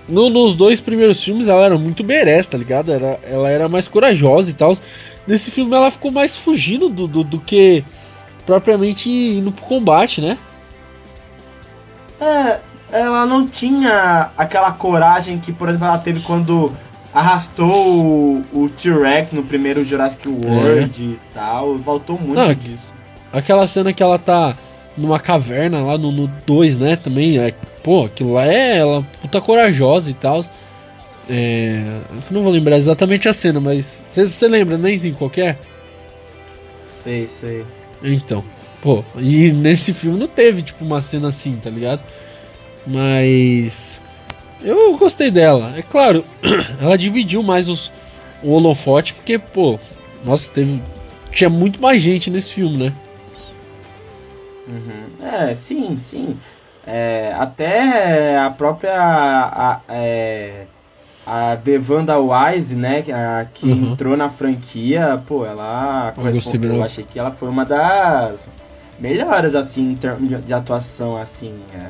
No- nos dois primeiros filmes ela era muito badass, tá ligado? Era, ela era mais corajosa e tal. Nesse filme ela ficou mais fugindo do, do, do que propriamente indo pro combate, né? É, ela não tinha aquela coragem que, por exemplo, ela teve quando arrastou o, o T-Rex no primeiro Jurassic World e tal. Voltou muito Não, disso. Aquela cena que ela tá numa caverna lá no 2, né? Também, é, pô, aquilo lá é ela puta corajosa e tal. É, não vou lembrar exatamente a cena, mas você lembra, né, Zinho, qualquer? Sei, sei. Então, pô, e nesse filme não teve, tipo, uma cena assim, tá ligado? Mas. Eu gostei dela. É claro, ela dividiu mais os, o holofote, porque, pô, nossa, teve. Tinha muito mais gente nesse filme, né? Uhum. É, sim, sim. É, até a própria a, é, a Devanda Wise, né, que, a, que Uhum. entrou na franquia, pô, ela Eu gostei eu achei que ela foi uma das melhores assim em termos de, de atuação assim, é,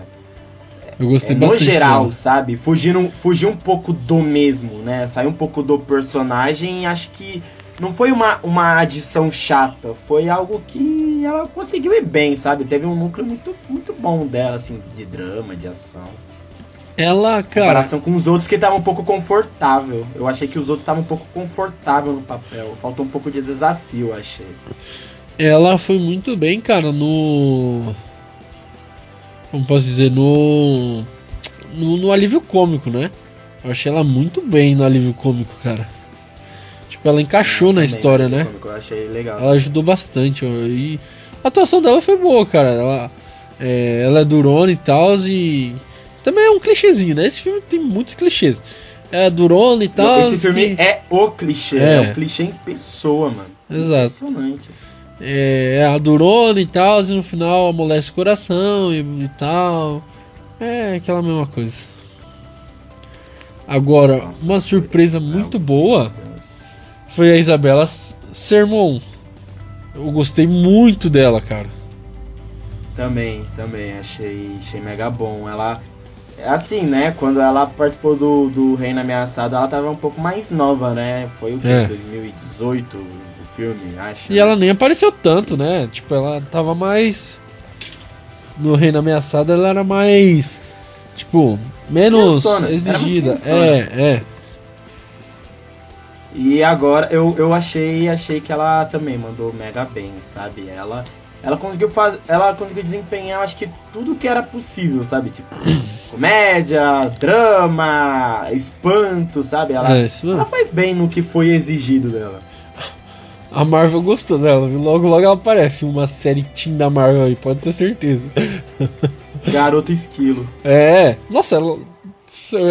Eu gostei é, no bastante. geral, dela. sabe? Fugindo, fugir um pouco do mesmo, né? Sair um pouco do personagem, e acho que não foi uma, uma adição chata, foi algo que ela conseguiu ir bem, sabe? Teve um núcleo muito, muito bom dela, assim, de drama, de ação. Ela, cara. Em comparação com os outros que estavam um pouco confortável. Eu achei que os outros estavam um pouco confortável no papel. Faltou um pouco de desafio, achei. Ela foi muito bem, cara, no. Como posso dizer? No. No, no alívio cômico, né? Eu achei ela muito bem no alívio cômico, cara. Tipo, ela encaixou na história, né? Cômico, eu achei legal. Ela ajudou bastante. E a atuação dela foi boa, cara. Ela é, ela é durona e tal. E também é um clichêzinho, né? Esse filme tem muitos clichês. É durona e tal. Esse filme que... é o clichê. É. é o clichê em pessoa, mano. Exato. Impressionante. É, é a durona e tal. E no final amolece o coração e, e tal. É aquela mesma coisa. Agora, Nossa, uma surpresa muito boa foi a Isabela Sermon. Eu gostei muito dela, cara. Também, também, achei, achei mega bom. Ela. É assim, né? Quando ela participou do, do Reino Ameaçado, ela tava um pouco mais nova, né? Foi o que? É. 2018 o filme, acho. E ela nem apareceu tanto, né? Tipo, ela tava mais. No Reino Ameaçado ela era mais. Tipo, menos exigida. É, é. E agora eu, eu achei achei que ela também mandou mega bem, sabe? Ela ela conseguiu fazer, ela conseguiu desempenhar, acho que tudo que era possível, sabe? Tipo, comédia, drama, espanto, sabe? Ela, é, ela foi bem no que foi exigido dela. A Marvel gostou dela, viu? Logo, logo ela aparece uma série Team da Marvel aí, pode ter certeza. Garota Esquilo. É, nossa, ela,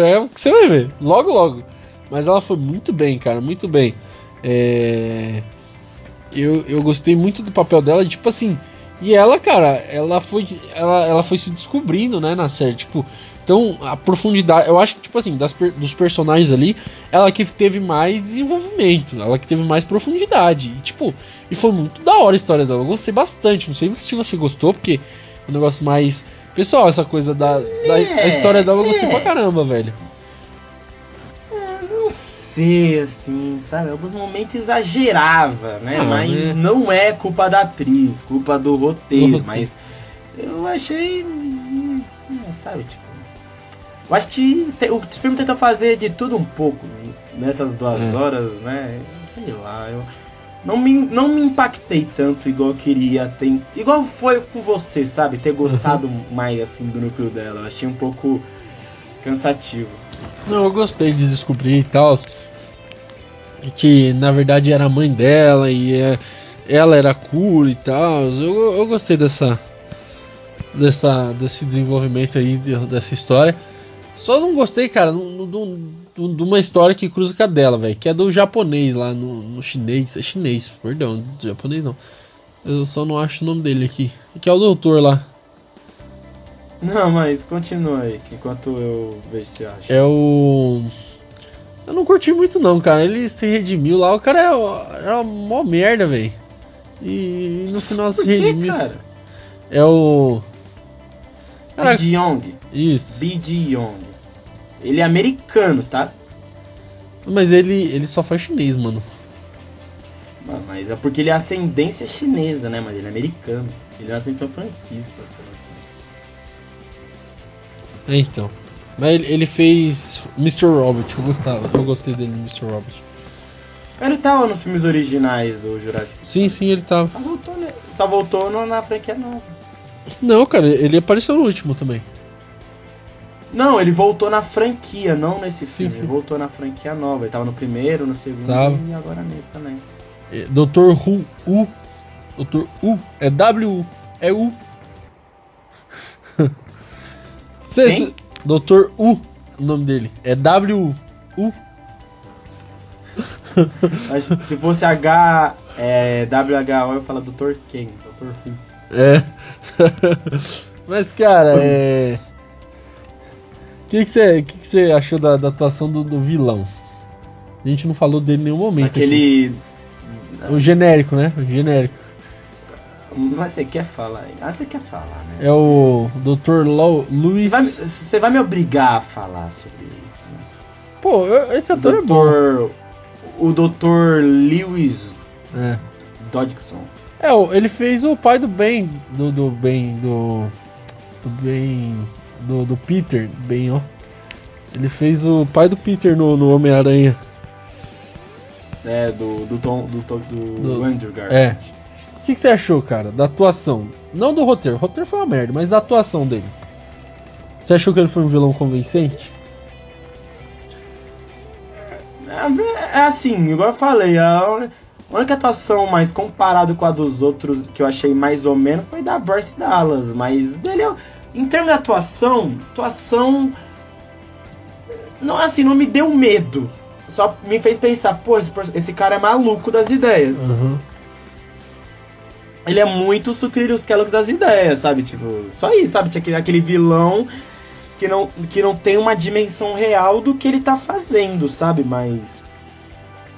é o que você vai ver, logo, logo. Mas ela foi muito bem, cara, muito bem. É... Eu, eu gostei muito do papel dela, tipo assim. E ela, cara, ela foi, ela, ela foi se descobrindo, né, na série. Tipo, então a profundidade, eu acho que, tipo assim, das, dos personagens ali, ela que teve mais desenvolvimento, ela que teve mais profundidade. E, tipo, e foi muito da hora a história dela. Eu gostei bastante. Não sei se você gostou, porque é um negócio mais. Pessoal, essa coisa da, da é, a história dela eu gostei é. pra caramba, velho ser, assim, sabe? Alguns momentos exagerava, né? Mas é. não é culpa da atriz, culpa do roteiro, mas eu achei. É, sabe, tipo. Eu acho que o filme tentou fazer de tudo um pouco nessas duas é. horas, né? Sei lá, eu não me, não me impactei tanto igual eu queria. Ter, igual foi com você, sabe? Ter gostado uhum. mais assim do núcleo dela. Eu achei um pouco cansativo. Não, eu gostei de descobrir e tal que na verdade era a mãe dela e é, ela era cura e tal. Eu, eu gostei dessa, dessa desse desenvolvimento aí dessa história. Só não gostei, cara, de uma história que cruza com a dela, velho, que é do japonês lá no, no chinês, é chinês, perdão, japonês não. Eu só não acho o nome dele aqui. Que é o doutor lá. Não, mas continua aí, enquanto eu vejo se acha. É o eu não curti muito não, cara. Ele se redimiu lá. O cara é, é uma mó merda, velho. E no final se redimiu. Cara? É o. Cara... B. Young. Isso. B.G. Young. Ele é americano, tá? Mas ele, ele só faz chinês, mano. Mas é porque ele é ascendência chinesa, né? Mas ele é americano. Ele nasceu em São Francisco, pra você É, então. Mas ele, ele fez Mr. Robot, eu gostava, eu gostei dele no Mr. Robot. Ele tava nos filmes originais do Jurassic Sim, sim, ele tava. Só voltou, né? Só voltou no, na franquia nova. Não, cara, ele apareceu no último também. Não, ele voltou na franquia, não nesse filme. Sim, sim. Ele voltou na franquia nova. Ele tava no primeiro, no segundo tava. e agora nesse também. É, Dr. Who, U. Dr. U. É W. É U. Cê, Doutor U, o nome dele. É W U. Mas se fosse H, é, WHO, eu falo Doutor quem? Doutor Who. É. Mas, cara, é. O que, que, você, que, que você achou da, da atuação do, do, vilão? A gente não falou dele em nenhum momento. Aquele. Aqui. O genérico, né? O genérico. Mas você quer falar? Ah, você quer falar, né? É o Dr. Luiz. Você vai, vai, me obrigar a falar sobre isso, né? Pô, esse ator Dr. é bom. o Dr. Lewis É. Dodgson. É, ele fez o pai do Ben, do, do Ben, do. Do Ben. Do, do Peter, Ben, ó. Ele fez o pai do Peter no, no Homem-Aranha. É, do, do Tom. Do, Tom- do, Do- Andrew Garfield. É. O que, que você achou, cara, da atuação? Não do roteiro, o roteiro foi uma merda, mas da atuação dele. Você achou que ele foi um vilão convincente? É, é assim, igual eu falei, a única atuação mais comparado com a dos outros que eu achei mais ou menos foi da Bryce Dallas, mas dele em termos de atuação, atuação não assim, não me deu medo. Só me fez pensar, pô, esse, esse cara é maluco das ideias. Uhum. Ele é muito sucrilhos Kellogg das ideias, sabe? Tipo, só isso, sabe? Aquele, aquele vilão que não, que não tem uma dimensão real do que ele tá fazendo, sabe? Mas.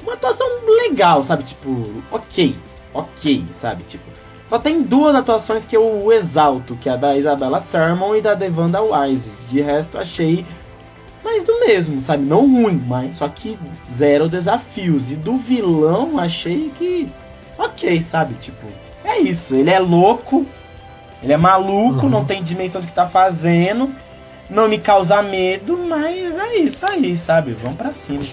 Uma atuação legal, sabe? Tipo, ok, ok, sabe? Tipo, só tem duas atuações que eu exalto, que é a da Isabella Sermon e da Devanda Wise. De resto, achei mais do mesmo, sabe? Não ruim, mas só que zero desafios. E do vilão, achei que ok, sabe? Tipo, é isso. Ele é louco, ele é maluco, Uhum. não tem dimensão do que tá fazendo, não me causa medo, mas é isso aí, sabe? Vamos pra cima.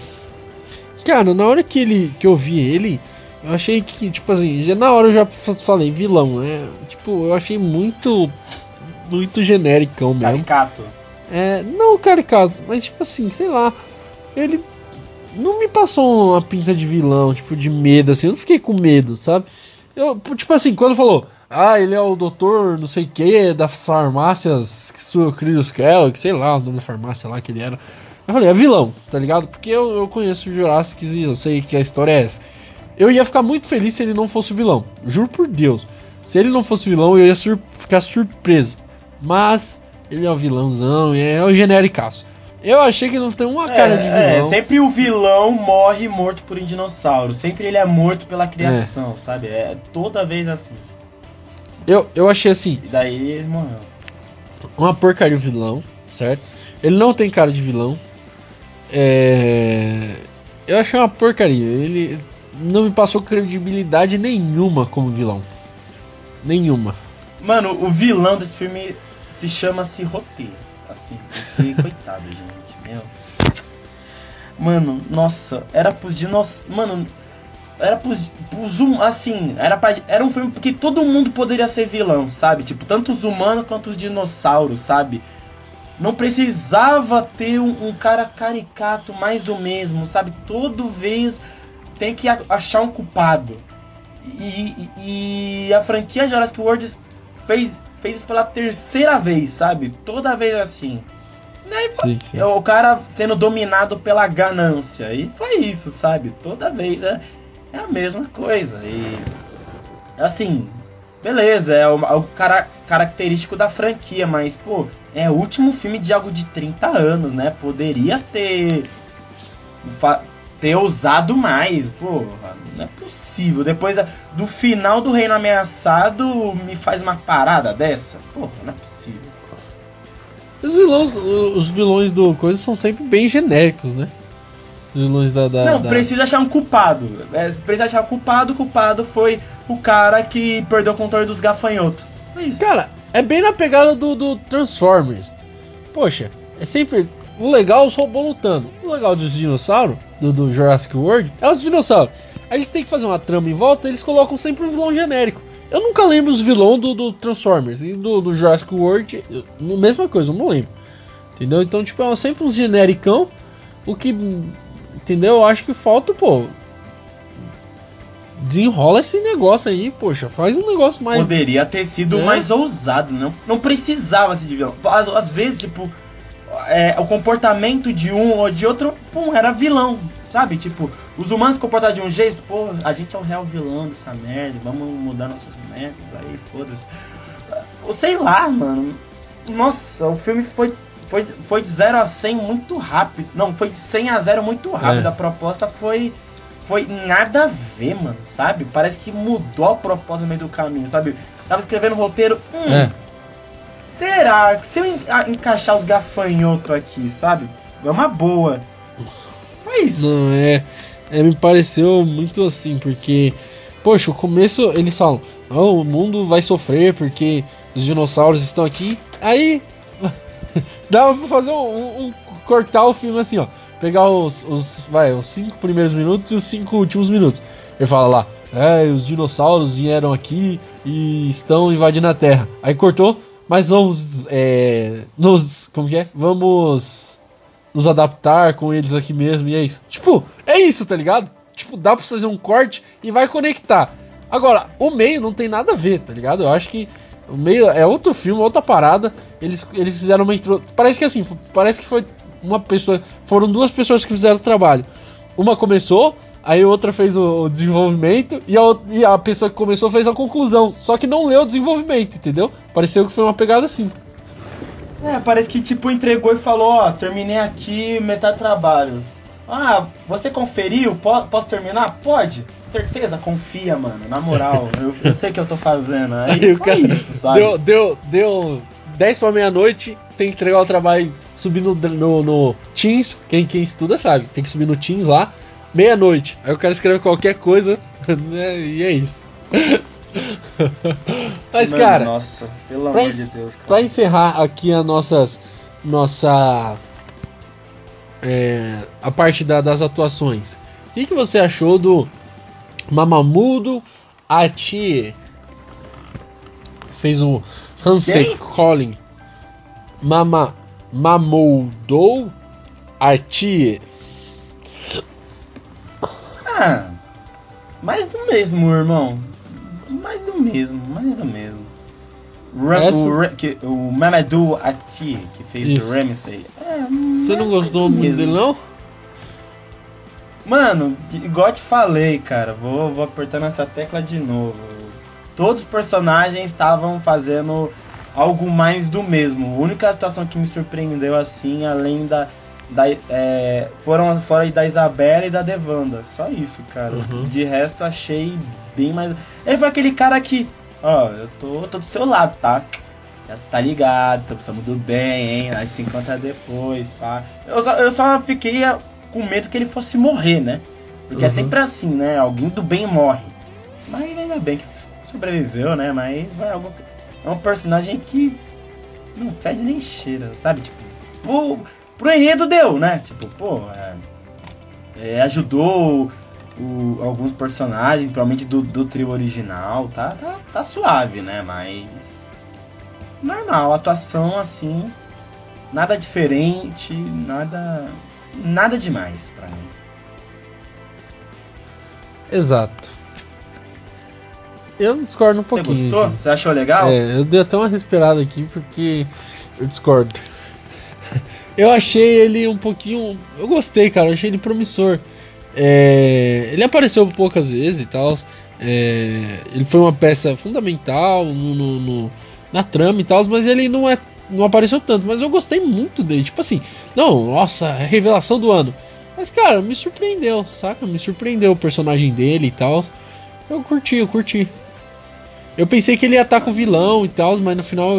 Cara, na hora que ele que eu vi ele, eu achei que, tipo assim, já na hora eu já falei vilão, né? Tipo, eu achei muito muito genericão mesmo. Caricato. É, não caricato, mas tipo assim, sei lá, ele não me passou uma pinta de vilão, tipo de medo assim, eu não fiquei com medo, sabe? Eu, tipo assim, quando falou, ah, ele é o doutor não sei que, das farmácias Sucrilhos Kellogg, sei lá o nome da farmácia lá que ele era. Eu falei, é vilão, tá ligado? Porque eu, eu conheço o Jurassic e eu sei que a história é essa. Eu ia ficar muito feliz se ele não fosse vilão, juro por Deus. Se ele não fosse vilão, eu ia sur- ficar surpreso. Mas ele é o vilãozão, é o genericaço. Eu achei que não tem uma cara de é, vilão. é, sempre o vilão morre morto por um dinossauro. Sempre ele é morto pela criação, sabe? É toda vez assim. Eu, eu achei assim, E daí ele morreu. uma porcaria o vilão, certo? Ele não tem cara de vilão. É... Eu achei uma porcaria. Ele não me passou credibilidade nenhuma como vilão. Nenhuma. Mano, o vilão desse filme se chama-se roteiro. Assim, porque, coitado, gente, meu. Mano, nossa, era pros dinossauros. Mano, era pros, pros hum- Assim, era, pra, era um filme que todo mundo poderia ser vilão, sabe? Tipo, tanto os humanos quanto os dinossauros, sabe? Não precisava ter um, um cara caricato mais do mesmo, sabe? Toda vez tem que achar um culpado. E, e- e a franquia Jurassic World fez, fez isso pela terceira vez, sabe? Toda vez assim. Daí, pô, Sim, sim. o cara sendo dominado pela ganância. E foi isso, sabe? Toda vez é, é a mesma coisa. E assim, beleza, é o, é o cara, característico da franquia, mas, pô, é o último filme de algo de 30 anos, né? Poderia ter. ter ousado mais, pô, não é possível. Depois da- do final do Reino Ameaçado, me faz uma parada dessa? Porra, não é possível. Os vilões, os vilões do coisa são sempre bem genéricos, né? Os vilões da. da Não, da- precisa achar um culpado. É, precisa achar um culpado. O culpado foi o cara que perdeu o controle dos gafanhotos. É isso. Cara, é bem na pegada do, do Transformers. Poxa, é sempre. O legal é os robôs lutando. O legal dos dinossauros, do, do Jurassic World, é os dinossauros. Aí eles têm que fazer uma trama em volta, eles colocam sempre um vilão genérico. Eu nunca lembro os vilões do, do Transformers e do, do Jurassic World, eu- mesma coisa, eu não lembro. Entendeu? Então, tipo, é sempre uns genericão. O que. Entendeu? Eu acho que falta, pô. Desenrola esse negócio aí, poxa. Faz um negócio mais. Poderia ter sido É. mais ousado, não, não precisava ser de vilão. Às, às vezes, tipo, é, o comportamento de um ou de outro, pum, era vilão, sabe? Tipo, os humanos se comportavam de um jeito, pô, a gente é o real vilão dessa merda, vamos mudar nossos métodos, aí foda-se. Ou Sei lá, mano. Nossa, o filme foi, foi, foi de 0 a 100 muito rápido. Não, foi de 100 a 0 muito rápido. É. A proposta foi foi nada a ver, mano, sabe? Parece que mudou a proposta no meio do caminho, sabe? Tava escrevendo o roteiro, hum, É. será que se eu encaixar os gafanhotos aqui, sabe? É uma boa. Foi isso. Não, é. É, me pareceu muito assim, porque, poxa, o começo eles falam, oh, o mundo vai sofrer porque os dinossauros estão aqui. Aí, dava pra fazer um, um, cortar o filme assim, ó. Pegar os, os, vai, os cinco primeiros minutos e os cinco últimos minutos. Ele fala lá, é, os dinossauros vieram aqui e estão invadindo a Terra. Aí cortou, mas vamos, é, nos, como que é? Vamos nos adaptar com eles aqui mesmo e é isso. Tipo, é isso, tá ligado? Tipo, dá pra fazer um corte e vai conectar. Agora, o meio não tem nada a ver, tá ligado? Eu acho que o meio é outro filme, outra parada. Eles, eles fizeram uma intro. Parece que assim, parece que foi uma pessoa. Foram duas pessoas que fizeram o trabalho. Uma começou, aí outra fez o, desenvolvimento e a, e a pessoa que começou fez a conclusão. Só que não leu o desenvolvimento, entendeu? Pareceu que foi uma pegada assim. É, parece que tipo entregou e falou, ó, terminei aqui, metade do trabalho. Ah, você conferiu? Posso terminar? Pode. Certeza, confia, mano. Na moral, eu, eu sei o que eu tô fazendo. Aí, Aí o cara isso, sabe? Deu, deu, deu 10 pra meia-noite, tem que entregar o trabalho, subir no, no, no Teams. Quem, quem estuda sabe, tem que subir no Teams lá, meia-noite. Aí o cara escreve qualquer coisa, né? E é isso. Mas, Mano, cara, nossa, pelo amor de Deus, cara. pra encerrar aqui a nossas, nossa. É, a parte da, das atuações. O que, que você achou do Mamamudo Ati? Fez um Hansel Collin. Mama Mamoudou Ati. Ah, mais do mesmo, irmão mais do mesmo, mais do mesmo. Essa... O, que, o Mamadou Ati, que fez Isso. o Ramsey. É, Você não gostou muito dele, não? Mano, igual te falei, cara, vou, vou apertando essa tecla de novo. Todos os personagens estavam fazendo algo mais do mesmo. A única atuação que me surpreendeu assim, além da. da é, foram fora da Isabela e da Devanda. Só isso, cara. Uhum. De resto, achei bem mais. Ele foi aquele cara que, ó, eu tô, tô do seu lado, tá? Já tá ligado, estamos do bem, hein? Aí se encontra depois, pá. Eu só, eu só fiquei com medo que ele fosse morrer, né? Porque é uhum. é sempre assim, né? Alguém do bem morre. Mas ainda bem que sobreviveu, né? Mas vai, é um personagem que não fede nem cheira, sabe? Tipo, pro, pro enredo deu, né? Tipo, pô, é, é, ajudou o, alguns personagens, provavelmente do, do trio original, tá, tá, tá suave, né? Mas. Normal, atuação assim. Nada diferente, nada. Nada demais pra mim. Exato. Eu discordo um pouquinho. Você gostou? Assim. Você achou legal? É, eu dei até uma respirada aqui porque eu discordo. Eu achei ele um pouquinho. Eu gostei, cara. Eu achei ele promissor. É, ele apareceu poucas vezes e tal. É, ele foi uma peça fundamental no, no, no, na trama e tal, mas ele não é não apareceu tanto. Mas eu gostei muito dele. Tipo assim, não, nossa, é revelação do ano. Mas cara, me surpreendeu, saca? Me surpreendeu o personagem dele e tal. Eu curti, eu curti. Eu pensei que ele ia com o vilão e tal, mas no final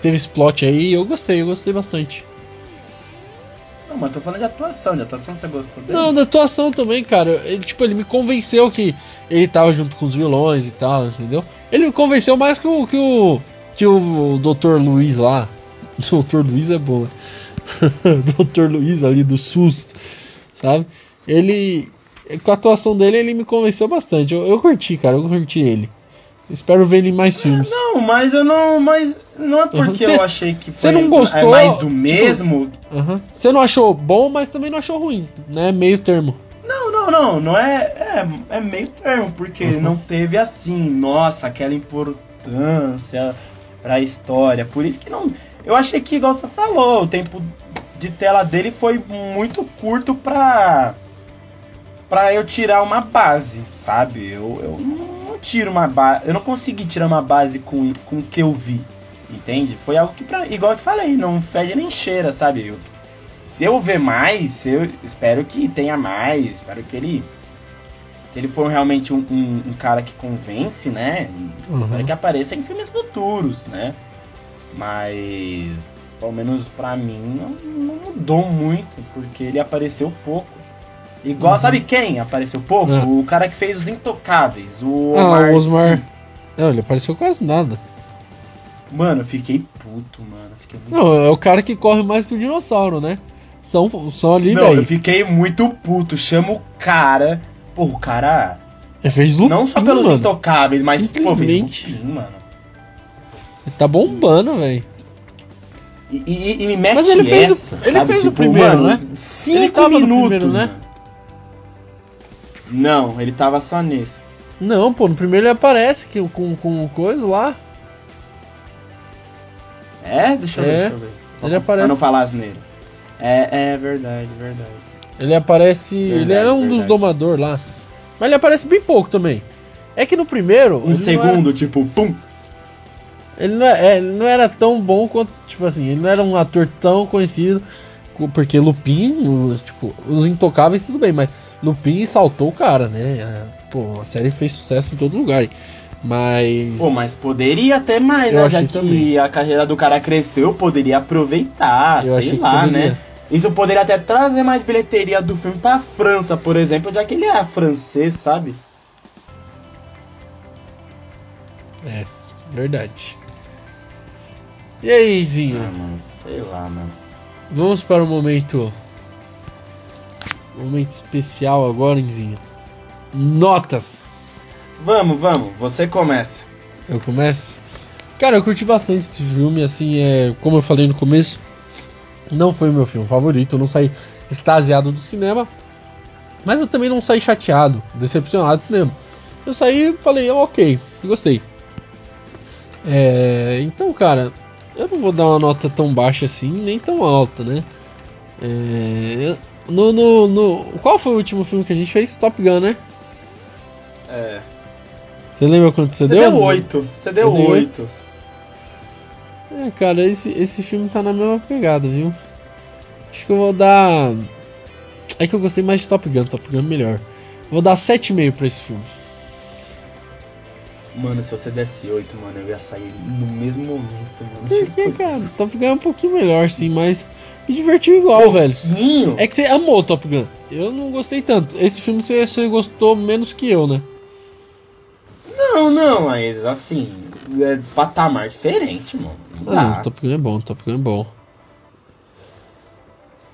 teve esse plot aí. Eu gostei, eu gostei bastante. Não, mas tô falando de atuação. De atuação você gostou dele? Não, da atuação também, cara. Ele, tipo, ele me convenceu que ele tava junto com os vilões e tal, entendeu? Ele me convenceu mais que o. que o. que o Dr. Luiz lá. O Dr. Luiz é boa. Dr. Luiz ali do susto, sabe? Ele. Com a atuação dele, ele me convenceu bastante. Eu, eu curti, cara, eu curti ele. Espero ver ele em mais filmes. Não, mas eu não. Mas não é porque uhum. eu achei que foi não gostou, é mais do tipo, mesmo. Você não achou bom, mas também não achou ruim, né? Meio termo. Não, não, não. Não é. É, é meio termo, porque uhum. não teve assim, nossa, aquela importância pra história. Por isso que não. Eu achei que, igual você falou, o tempo de tela dele foi muito curto pra. pra eu tirar uma base, sabe? Eu, eu não tiro uma base. Eu não consegui tirar uma base com, com o que eu vi. Entende? Foi algo que, pra, igual eu falei, não fede nem cheira, sabe? Eu, se eu ver mais, eu espero que tenha mais, espero que ele. Se ele for realmente um, um, um cara que convence, né? Uhum. Espero que apareça em filmes futuros, né? Mas, pelo menos pra mim, não, não mudou muito, porque ele apareceu pouco. Igual, Uhum. sabe quem apareceu pouco? Ah. O cara que fez Os Intocáveis, o Ah, o Osmar. Não, ele apareceu quase nada. Mano, eu fiquei puto, mano. eu Fiquei muito... Não, é o cara que corre mais que o dinossauro, né? São, são ali, Não, eu velho. fiquei muito puto. Chama o cara. Pô, o cara. Ele fez Lupin, não só pelos mano. Intocáveis, mas pô, fez Simplesmente. Lupin, mano. Ele tá bombando, velho. E, e- e me mete Mas ele fez o- essa, ele sabe? fez o Tipo, primeiro, mano, né? Cinco Ele tava no minutos, primeiro, né? mano. Não, ele tava só nesse. Não, pô, no primeiro ele aparece que, com, com o coisa lá. É? Deixa eu ver, É, deixa eu ver. ele Pra aparece. não falar asneira. É, é verdade, verdade. Ele aparece. ele Verdade, era um dos verdade. domadores lá. Mas ele aparece bem pouco também. É que no primeiro. Um ele segundo, tipo, pum. Era, ele, não é- é, ele não era tão bom quanto. Tipo assim, ele não era um ator tão conhecido. co- Porque Lupin, o- tipo, os intocáveis tudo bem, mas Lupin saltou o cara, né? A- Pô, a série fez sucesso em todo lugar. Mas. Pô, mas poderia ter mais, né? Já que também. a carreira do cara cresceu, poderia aproveitar, Eu sei lá, né? Isso poderia até trazer mais bilheteria do filme pra França, por exemplo, já que ele é francês, sabe? É, verdade. E aí, Zinho? Ah, mano, sei lá, mano. Vamos para o momento. Momento especial agora, Zinho? Notas. Vamos, vamos, você começa. Eu começo? Cara, eu curti bastante esse filme, assim, é, como eu falei no começo, não foi o meu filme favorito, eu não saí extasiado do cinema, mas eu também não saí chateado, decepcionado do cinema. Eu saí e falei, ok, gostei. É, então, cara, eu não vou dar uma nota tão baixa assim, nem tão alta, né? É, no, no, no, qual foi o último filme que a gente fez? Top Gun, né? É. Você lembra quanto você, Você deu? deu oito. Você deu Eu dei oito. É, cara, esse, esse filme tá na mesma pegada, viu? Acho que eu vou dar. É que eu gostei mais de Top Gun, Top Gun melhor. Vou dar 7,5 pra esse filme. Mano, se você desse oito, mano, eu ia sair no mesmo momento, mano. Por que, cara? Top Gun é um pouquinho melhor, sim, mas me divertiu igual, velho. Ninho. É que você amou Top Gun. Eu não gostei tanto. Esse filme você, você gostou menos que eu, né? Não, não, mas assim, é patamar diferente, mano. Não Ah, dá. Top Gun é bom, Top Gun é bom.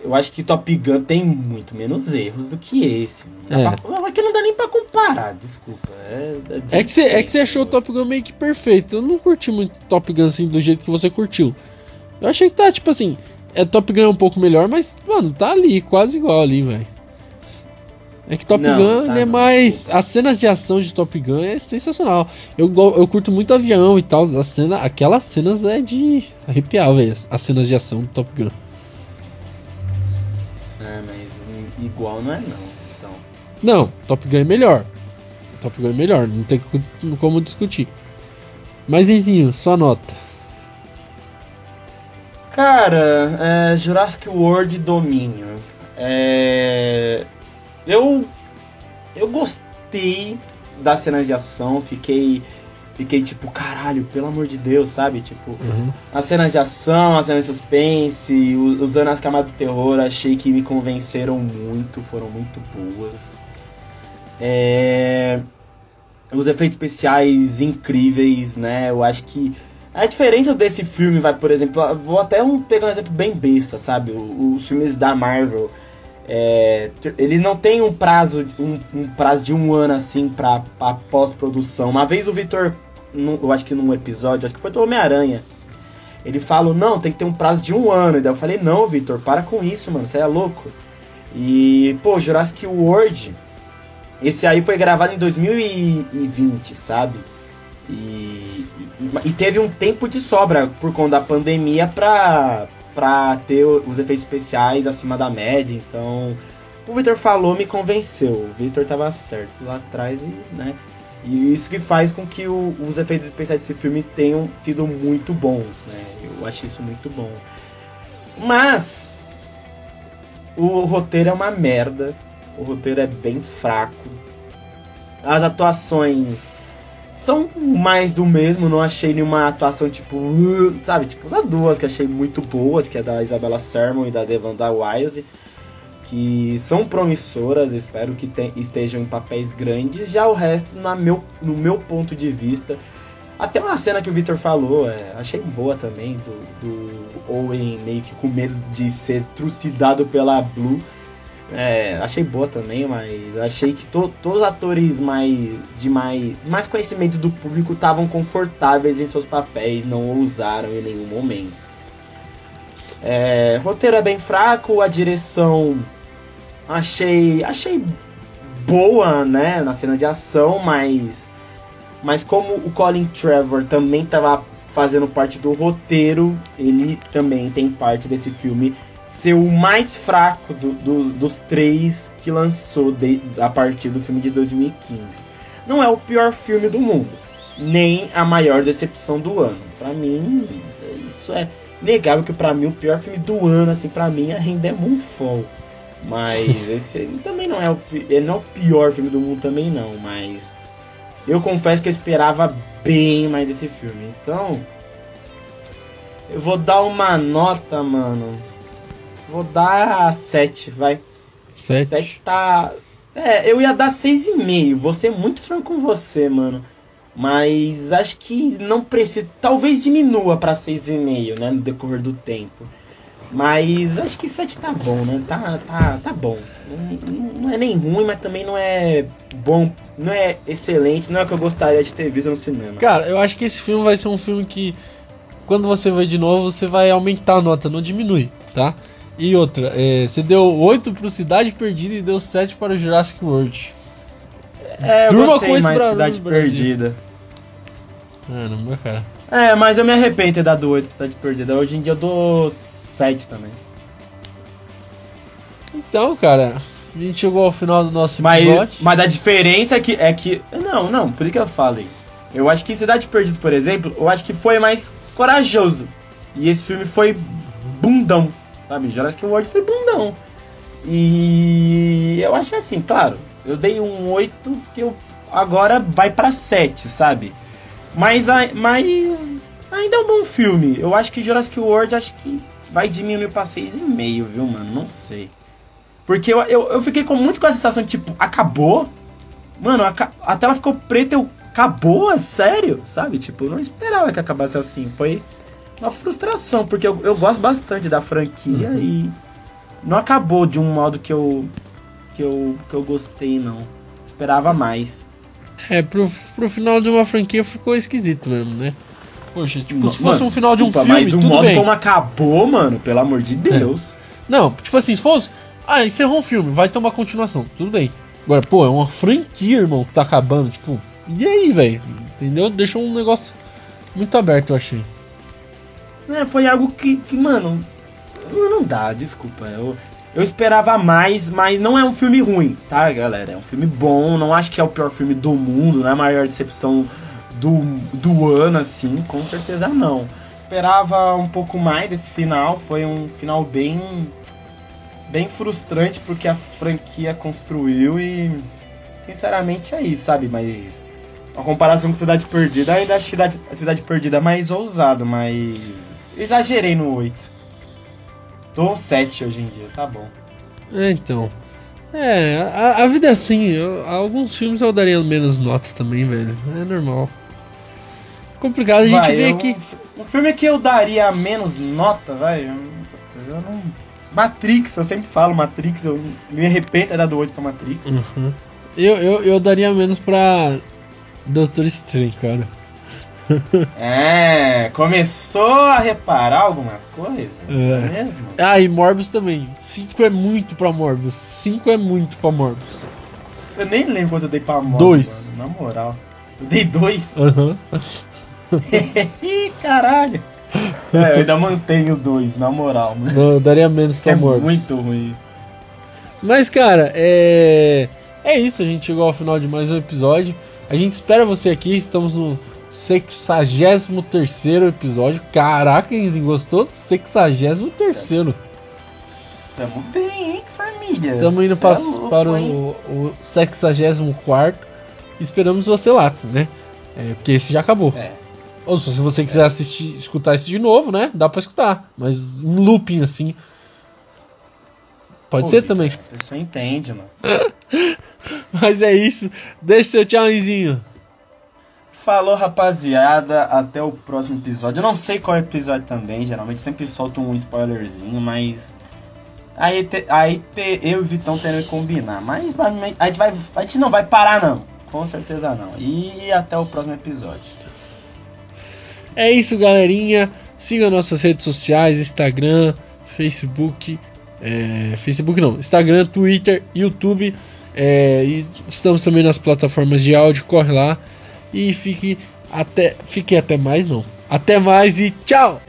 Eu acho que Top Gun tem muito menos erros do que esse. Não É. pra- Aqui não dá nem pra comparar, desculpa. É, É que, você, é que você achou o Top Gun meio que perfeito. Eu não curti muito Top Gun assim do jeito que você curtiu. Eu achei que tá, tipo assim, é Top Gun é um pouco melhor, mas, mano, tá ali, quase igual ali, velho. É que Top Não, Gun tá é não, mais. As cenas de ação de Top Gun é sensacional. Eu, eu curto muito avião e tal. As cena, aquelas cenas é de arrepiar, velho. As, as cenas de ação do Top Gun. É, mas igual não é não. Então. Não, Top Gun é melhor. Top Gun é melhor, não tem co- como discutir. Mas, Enzinho, sua nota. Cara, é, Jurassic World Domínio. É, eu eu gostei das cenas de ação, fiquei fiquei tipo, caralho, pelo amor de Deus, sabe? Tipo, Uhum. as cenas de ação, as cenas de suspense, usando as camadas do terror, achei que me convenceram muito, foram muito boas. É, Os efeitos especiais incríveis, né? Eu acho que a diferença desse filme vai, por exemplo, vou até um, pegar um exemplo bem besta, sabe? O- Os filmes da Marvel, é, ele não tem um prazo, um, um prazo de um ano assim pra, pra pós-produção. Uma vez o Vitor, eu acho que num episódio, acho que foi do Homem-Aranha, ele falou, não, tem que ter um prazo de um ano. E daí eu falei, não, Vitor, para com isso, mano, você é louco. E, pô, Jurassic World, esse aí foi gravado em 2020, sabe? E, e, e teve um tempo de sobra por conta da pandemia pra, pra ter os efeitos especiais acima da média. Então, o Victor falou, me convenceu. O Victor tava certo lá atrás e, né? E isso que faz com que o- os efeitos especiais desse filme tenham sido muito bons, né? Eu achei isso muito bom. Mas o roteiro é uma merda. O roteiro é bem fraco. As atuações são mais do mesmo, não achei nenhuma atuação tipo, uh, sabe, tipo as duas que achei muito boas, que é da Isabella Sermon e da Devanda Wise, que são promissoras, espero que te, estejam em papéis grandes. Já o resto, na meu, no meu ponto de vista, até uma cena que o Victor falou, é, achei boa também, do, do Owen meio que com medo de ser trucidado pela Blue. É, achei boa também, mas achei que to, todos os atores mais de mais, mais conhecimento do público estavam confortáveis em seus papéis, não ousaram em nenhum momento. É, roteiro é bem fraco, a direção achei achei boa, né, na cena de ação, mas mas como o Colin Trevor também estava fazendo parte do roteiro, ele também tem parte desse filme ser o mais fraco do, do, dos três que lançou de, a partir do filme de 2015. Não é o pior filme do mundo, nem a maior decepção do ano. Para mim, isso é negável que para mim o pior filme do ano, assim, para mim ainda é Moonfall. Mas esse também não é o, ele não é o pior filme do mundo também não, mas eu confesso que eu esperava bem mais desse filme. Então, eu vou dar uma nota, mano. Vou dar 7, vai. 7? 7 tá. É, eu ia dar 6,5. Vou ser muito franco com você, mano. Mas acho que não precisa. Talvez diminua pra 6,5, né? No decorrer do tempo. Mas acho que 7 tá bom, né? Tá, tá, tá bom. Não, não, é nem ruim, mas também não é bom. Não é excelente, não é o que eu gostaria de ter visto no cinema. Cara, eu acho que esse filme vai ser um filme que. Quando você ver de novo, você vai aumentar a nota, não diminui, tá? E outra, é, você deu 8 pro Cidade Perdida e deu 7 para o Jurassic World. É, eu Durma com mais pra Cidade Perdida. Caramba, cara. É, mas eu me arrependo de ter dado 8 pra Cidade Perdida. Hoje em dia eu dou 7 também. Então, cara, a gente chegou ao final do nosso episódio. Mas, mas a diferença é que, é que. Não, não, por isso que eu falei. Eu acho que Cidade Perdida, por exemplo, eu acho que foi mais corajoso. E esse filme foi bundão. Sabe? Jurassic World foi bundão. E eu acho assim, claro, eu dei um 8 que eu agora vai para 7, sabe? Mas, mas ainda é um bom filme. Eu acho que Jurassic World acho que vai diminuir pra 6,5, viu, mano? Não sei. Porque eu, eu, eu, fiquei com muito com a sensação, tipo, acabou? Mano, a, a tela ficou preta, eu. Acabou? Sério? Sabe? Tipo, eu não esperava que acabasse assim. Foi uma frustração, porque eu, eu gosto bastante da franquia uhum. e não acabou de um modo que eu que eu que eu gostei não. Esperava mais. É, pro, pro final de uma franquia ficou esquisito mesmo, né? Poxa, tipo, não, se fosse mano, um final de um desculpa, filme, mas do tudo modo bem. como acabou, mano, pelo amor de Deus. É. Não, tipo assim, se fosse, ah, encerrou um filme, vai ter uma continuação, tudo bem. Agora, pô, é uma franquia, irmão, que tá acabando, tipo, e aí, velho? Entendeu? Deixou um negócio muito aberto, eu achei. É, foi algo que, que, mano, não dá, desculpa. Eu, eu esperava mais, mas não é um filme ruim, tá, galera? É um filme bom, não acho que é o pior filme do mundo, não é a maior decepção do, do ano, assim, com certeza não. Esperava um pouco mais desse final, foi um final bem bem frustrante porque a franquia construiu e sinceramente é isso, sabe? Mas a comparação com Cidade Perdida, ainda acho Cidade, Cidade Perdida mais ousado, mas exagerei no 8. Tô um 7 hoje em dia, tá bom. É, então. É, a, a vida é assim. Eu, alguns filmes eu daria menos nota também, velho. É normal. Complicado a gente vai, ver eu, aqui. Um filme que eu daria menos nota, vai. Eu, eu não. Matrix, eu sempre falo Matrix, eu me arrependo de dar do 8 pra Matrix. Uhum. Eu, eu, eu daria menos pra Doutor Estranho, cara. é, começou a reparar algumas coisas, é, é mesmo? Ah, e Morbius também. 5 é muito pra Morbius. 5 é muito pra Morbius. Eu nem lembro quanto eu dei pra Morbius. 2. Na moral. Eu dei 2? Aham. Uhum. Caralho. É, eu ainda mantenho 2, na moral. Mas... Não, eu daria menos pra é Morbius. muito ruim. Mas, cara, é. É isso, a gente chegou ao final de mais um episódio. A gente espera você aqui, estamos no 63 episódio. Caraca, Enzinho, gostou do 63? Tamo bem, hein, família? Tamo indo pra, é louco, para o, o 64. Esperamos você lá, né? É, porque esse já acabou. É. Ou se você quiser é. assistir, escutar esse de novo, né? Dá pra escutar. Mas um looping assim. Pode Pô, ser também. A pessoa entende, mano. Mas é isso. Deixa seu tchauzinho. Falou, rapaziada. Até o próximo episódio. Eu não sei qual episódio também. Geralmente sempre solto um spoilerzinho, mas. Aí, te, aí te, eu e o Vitão tendo que combinar. Mas a gente, vai, a gente não vai parar, não. Com certeza não. E até o próximo episódio. É isso, galerinha. Siga nossas redes sociais: Instagram, Facebook. É, Facebook não, Instagram, Twitter, YouTube. É, e estamos também nas plataformas de áudio. Corre lá. E fique até, fique até mais, não. Até mais e tchau!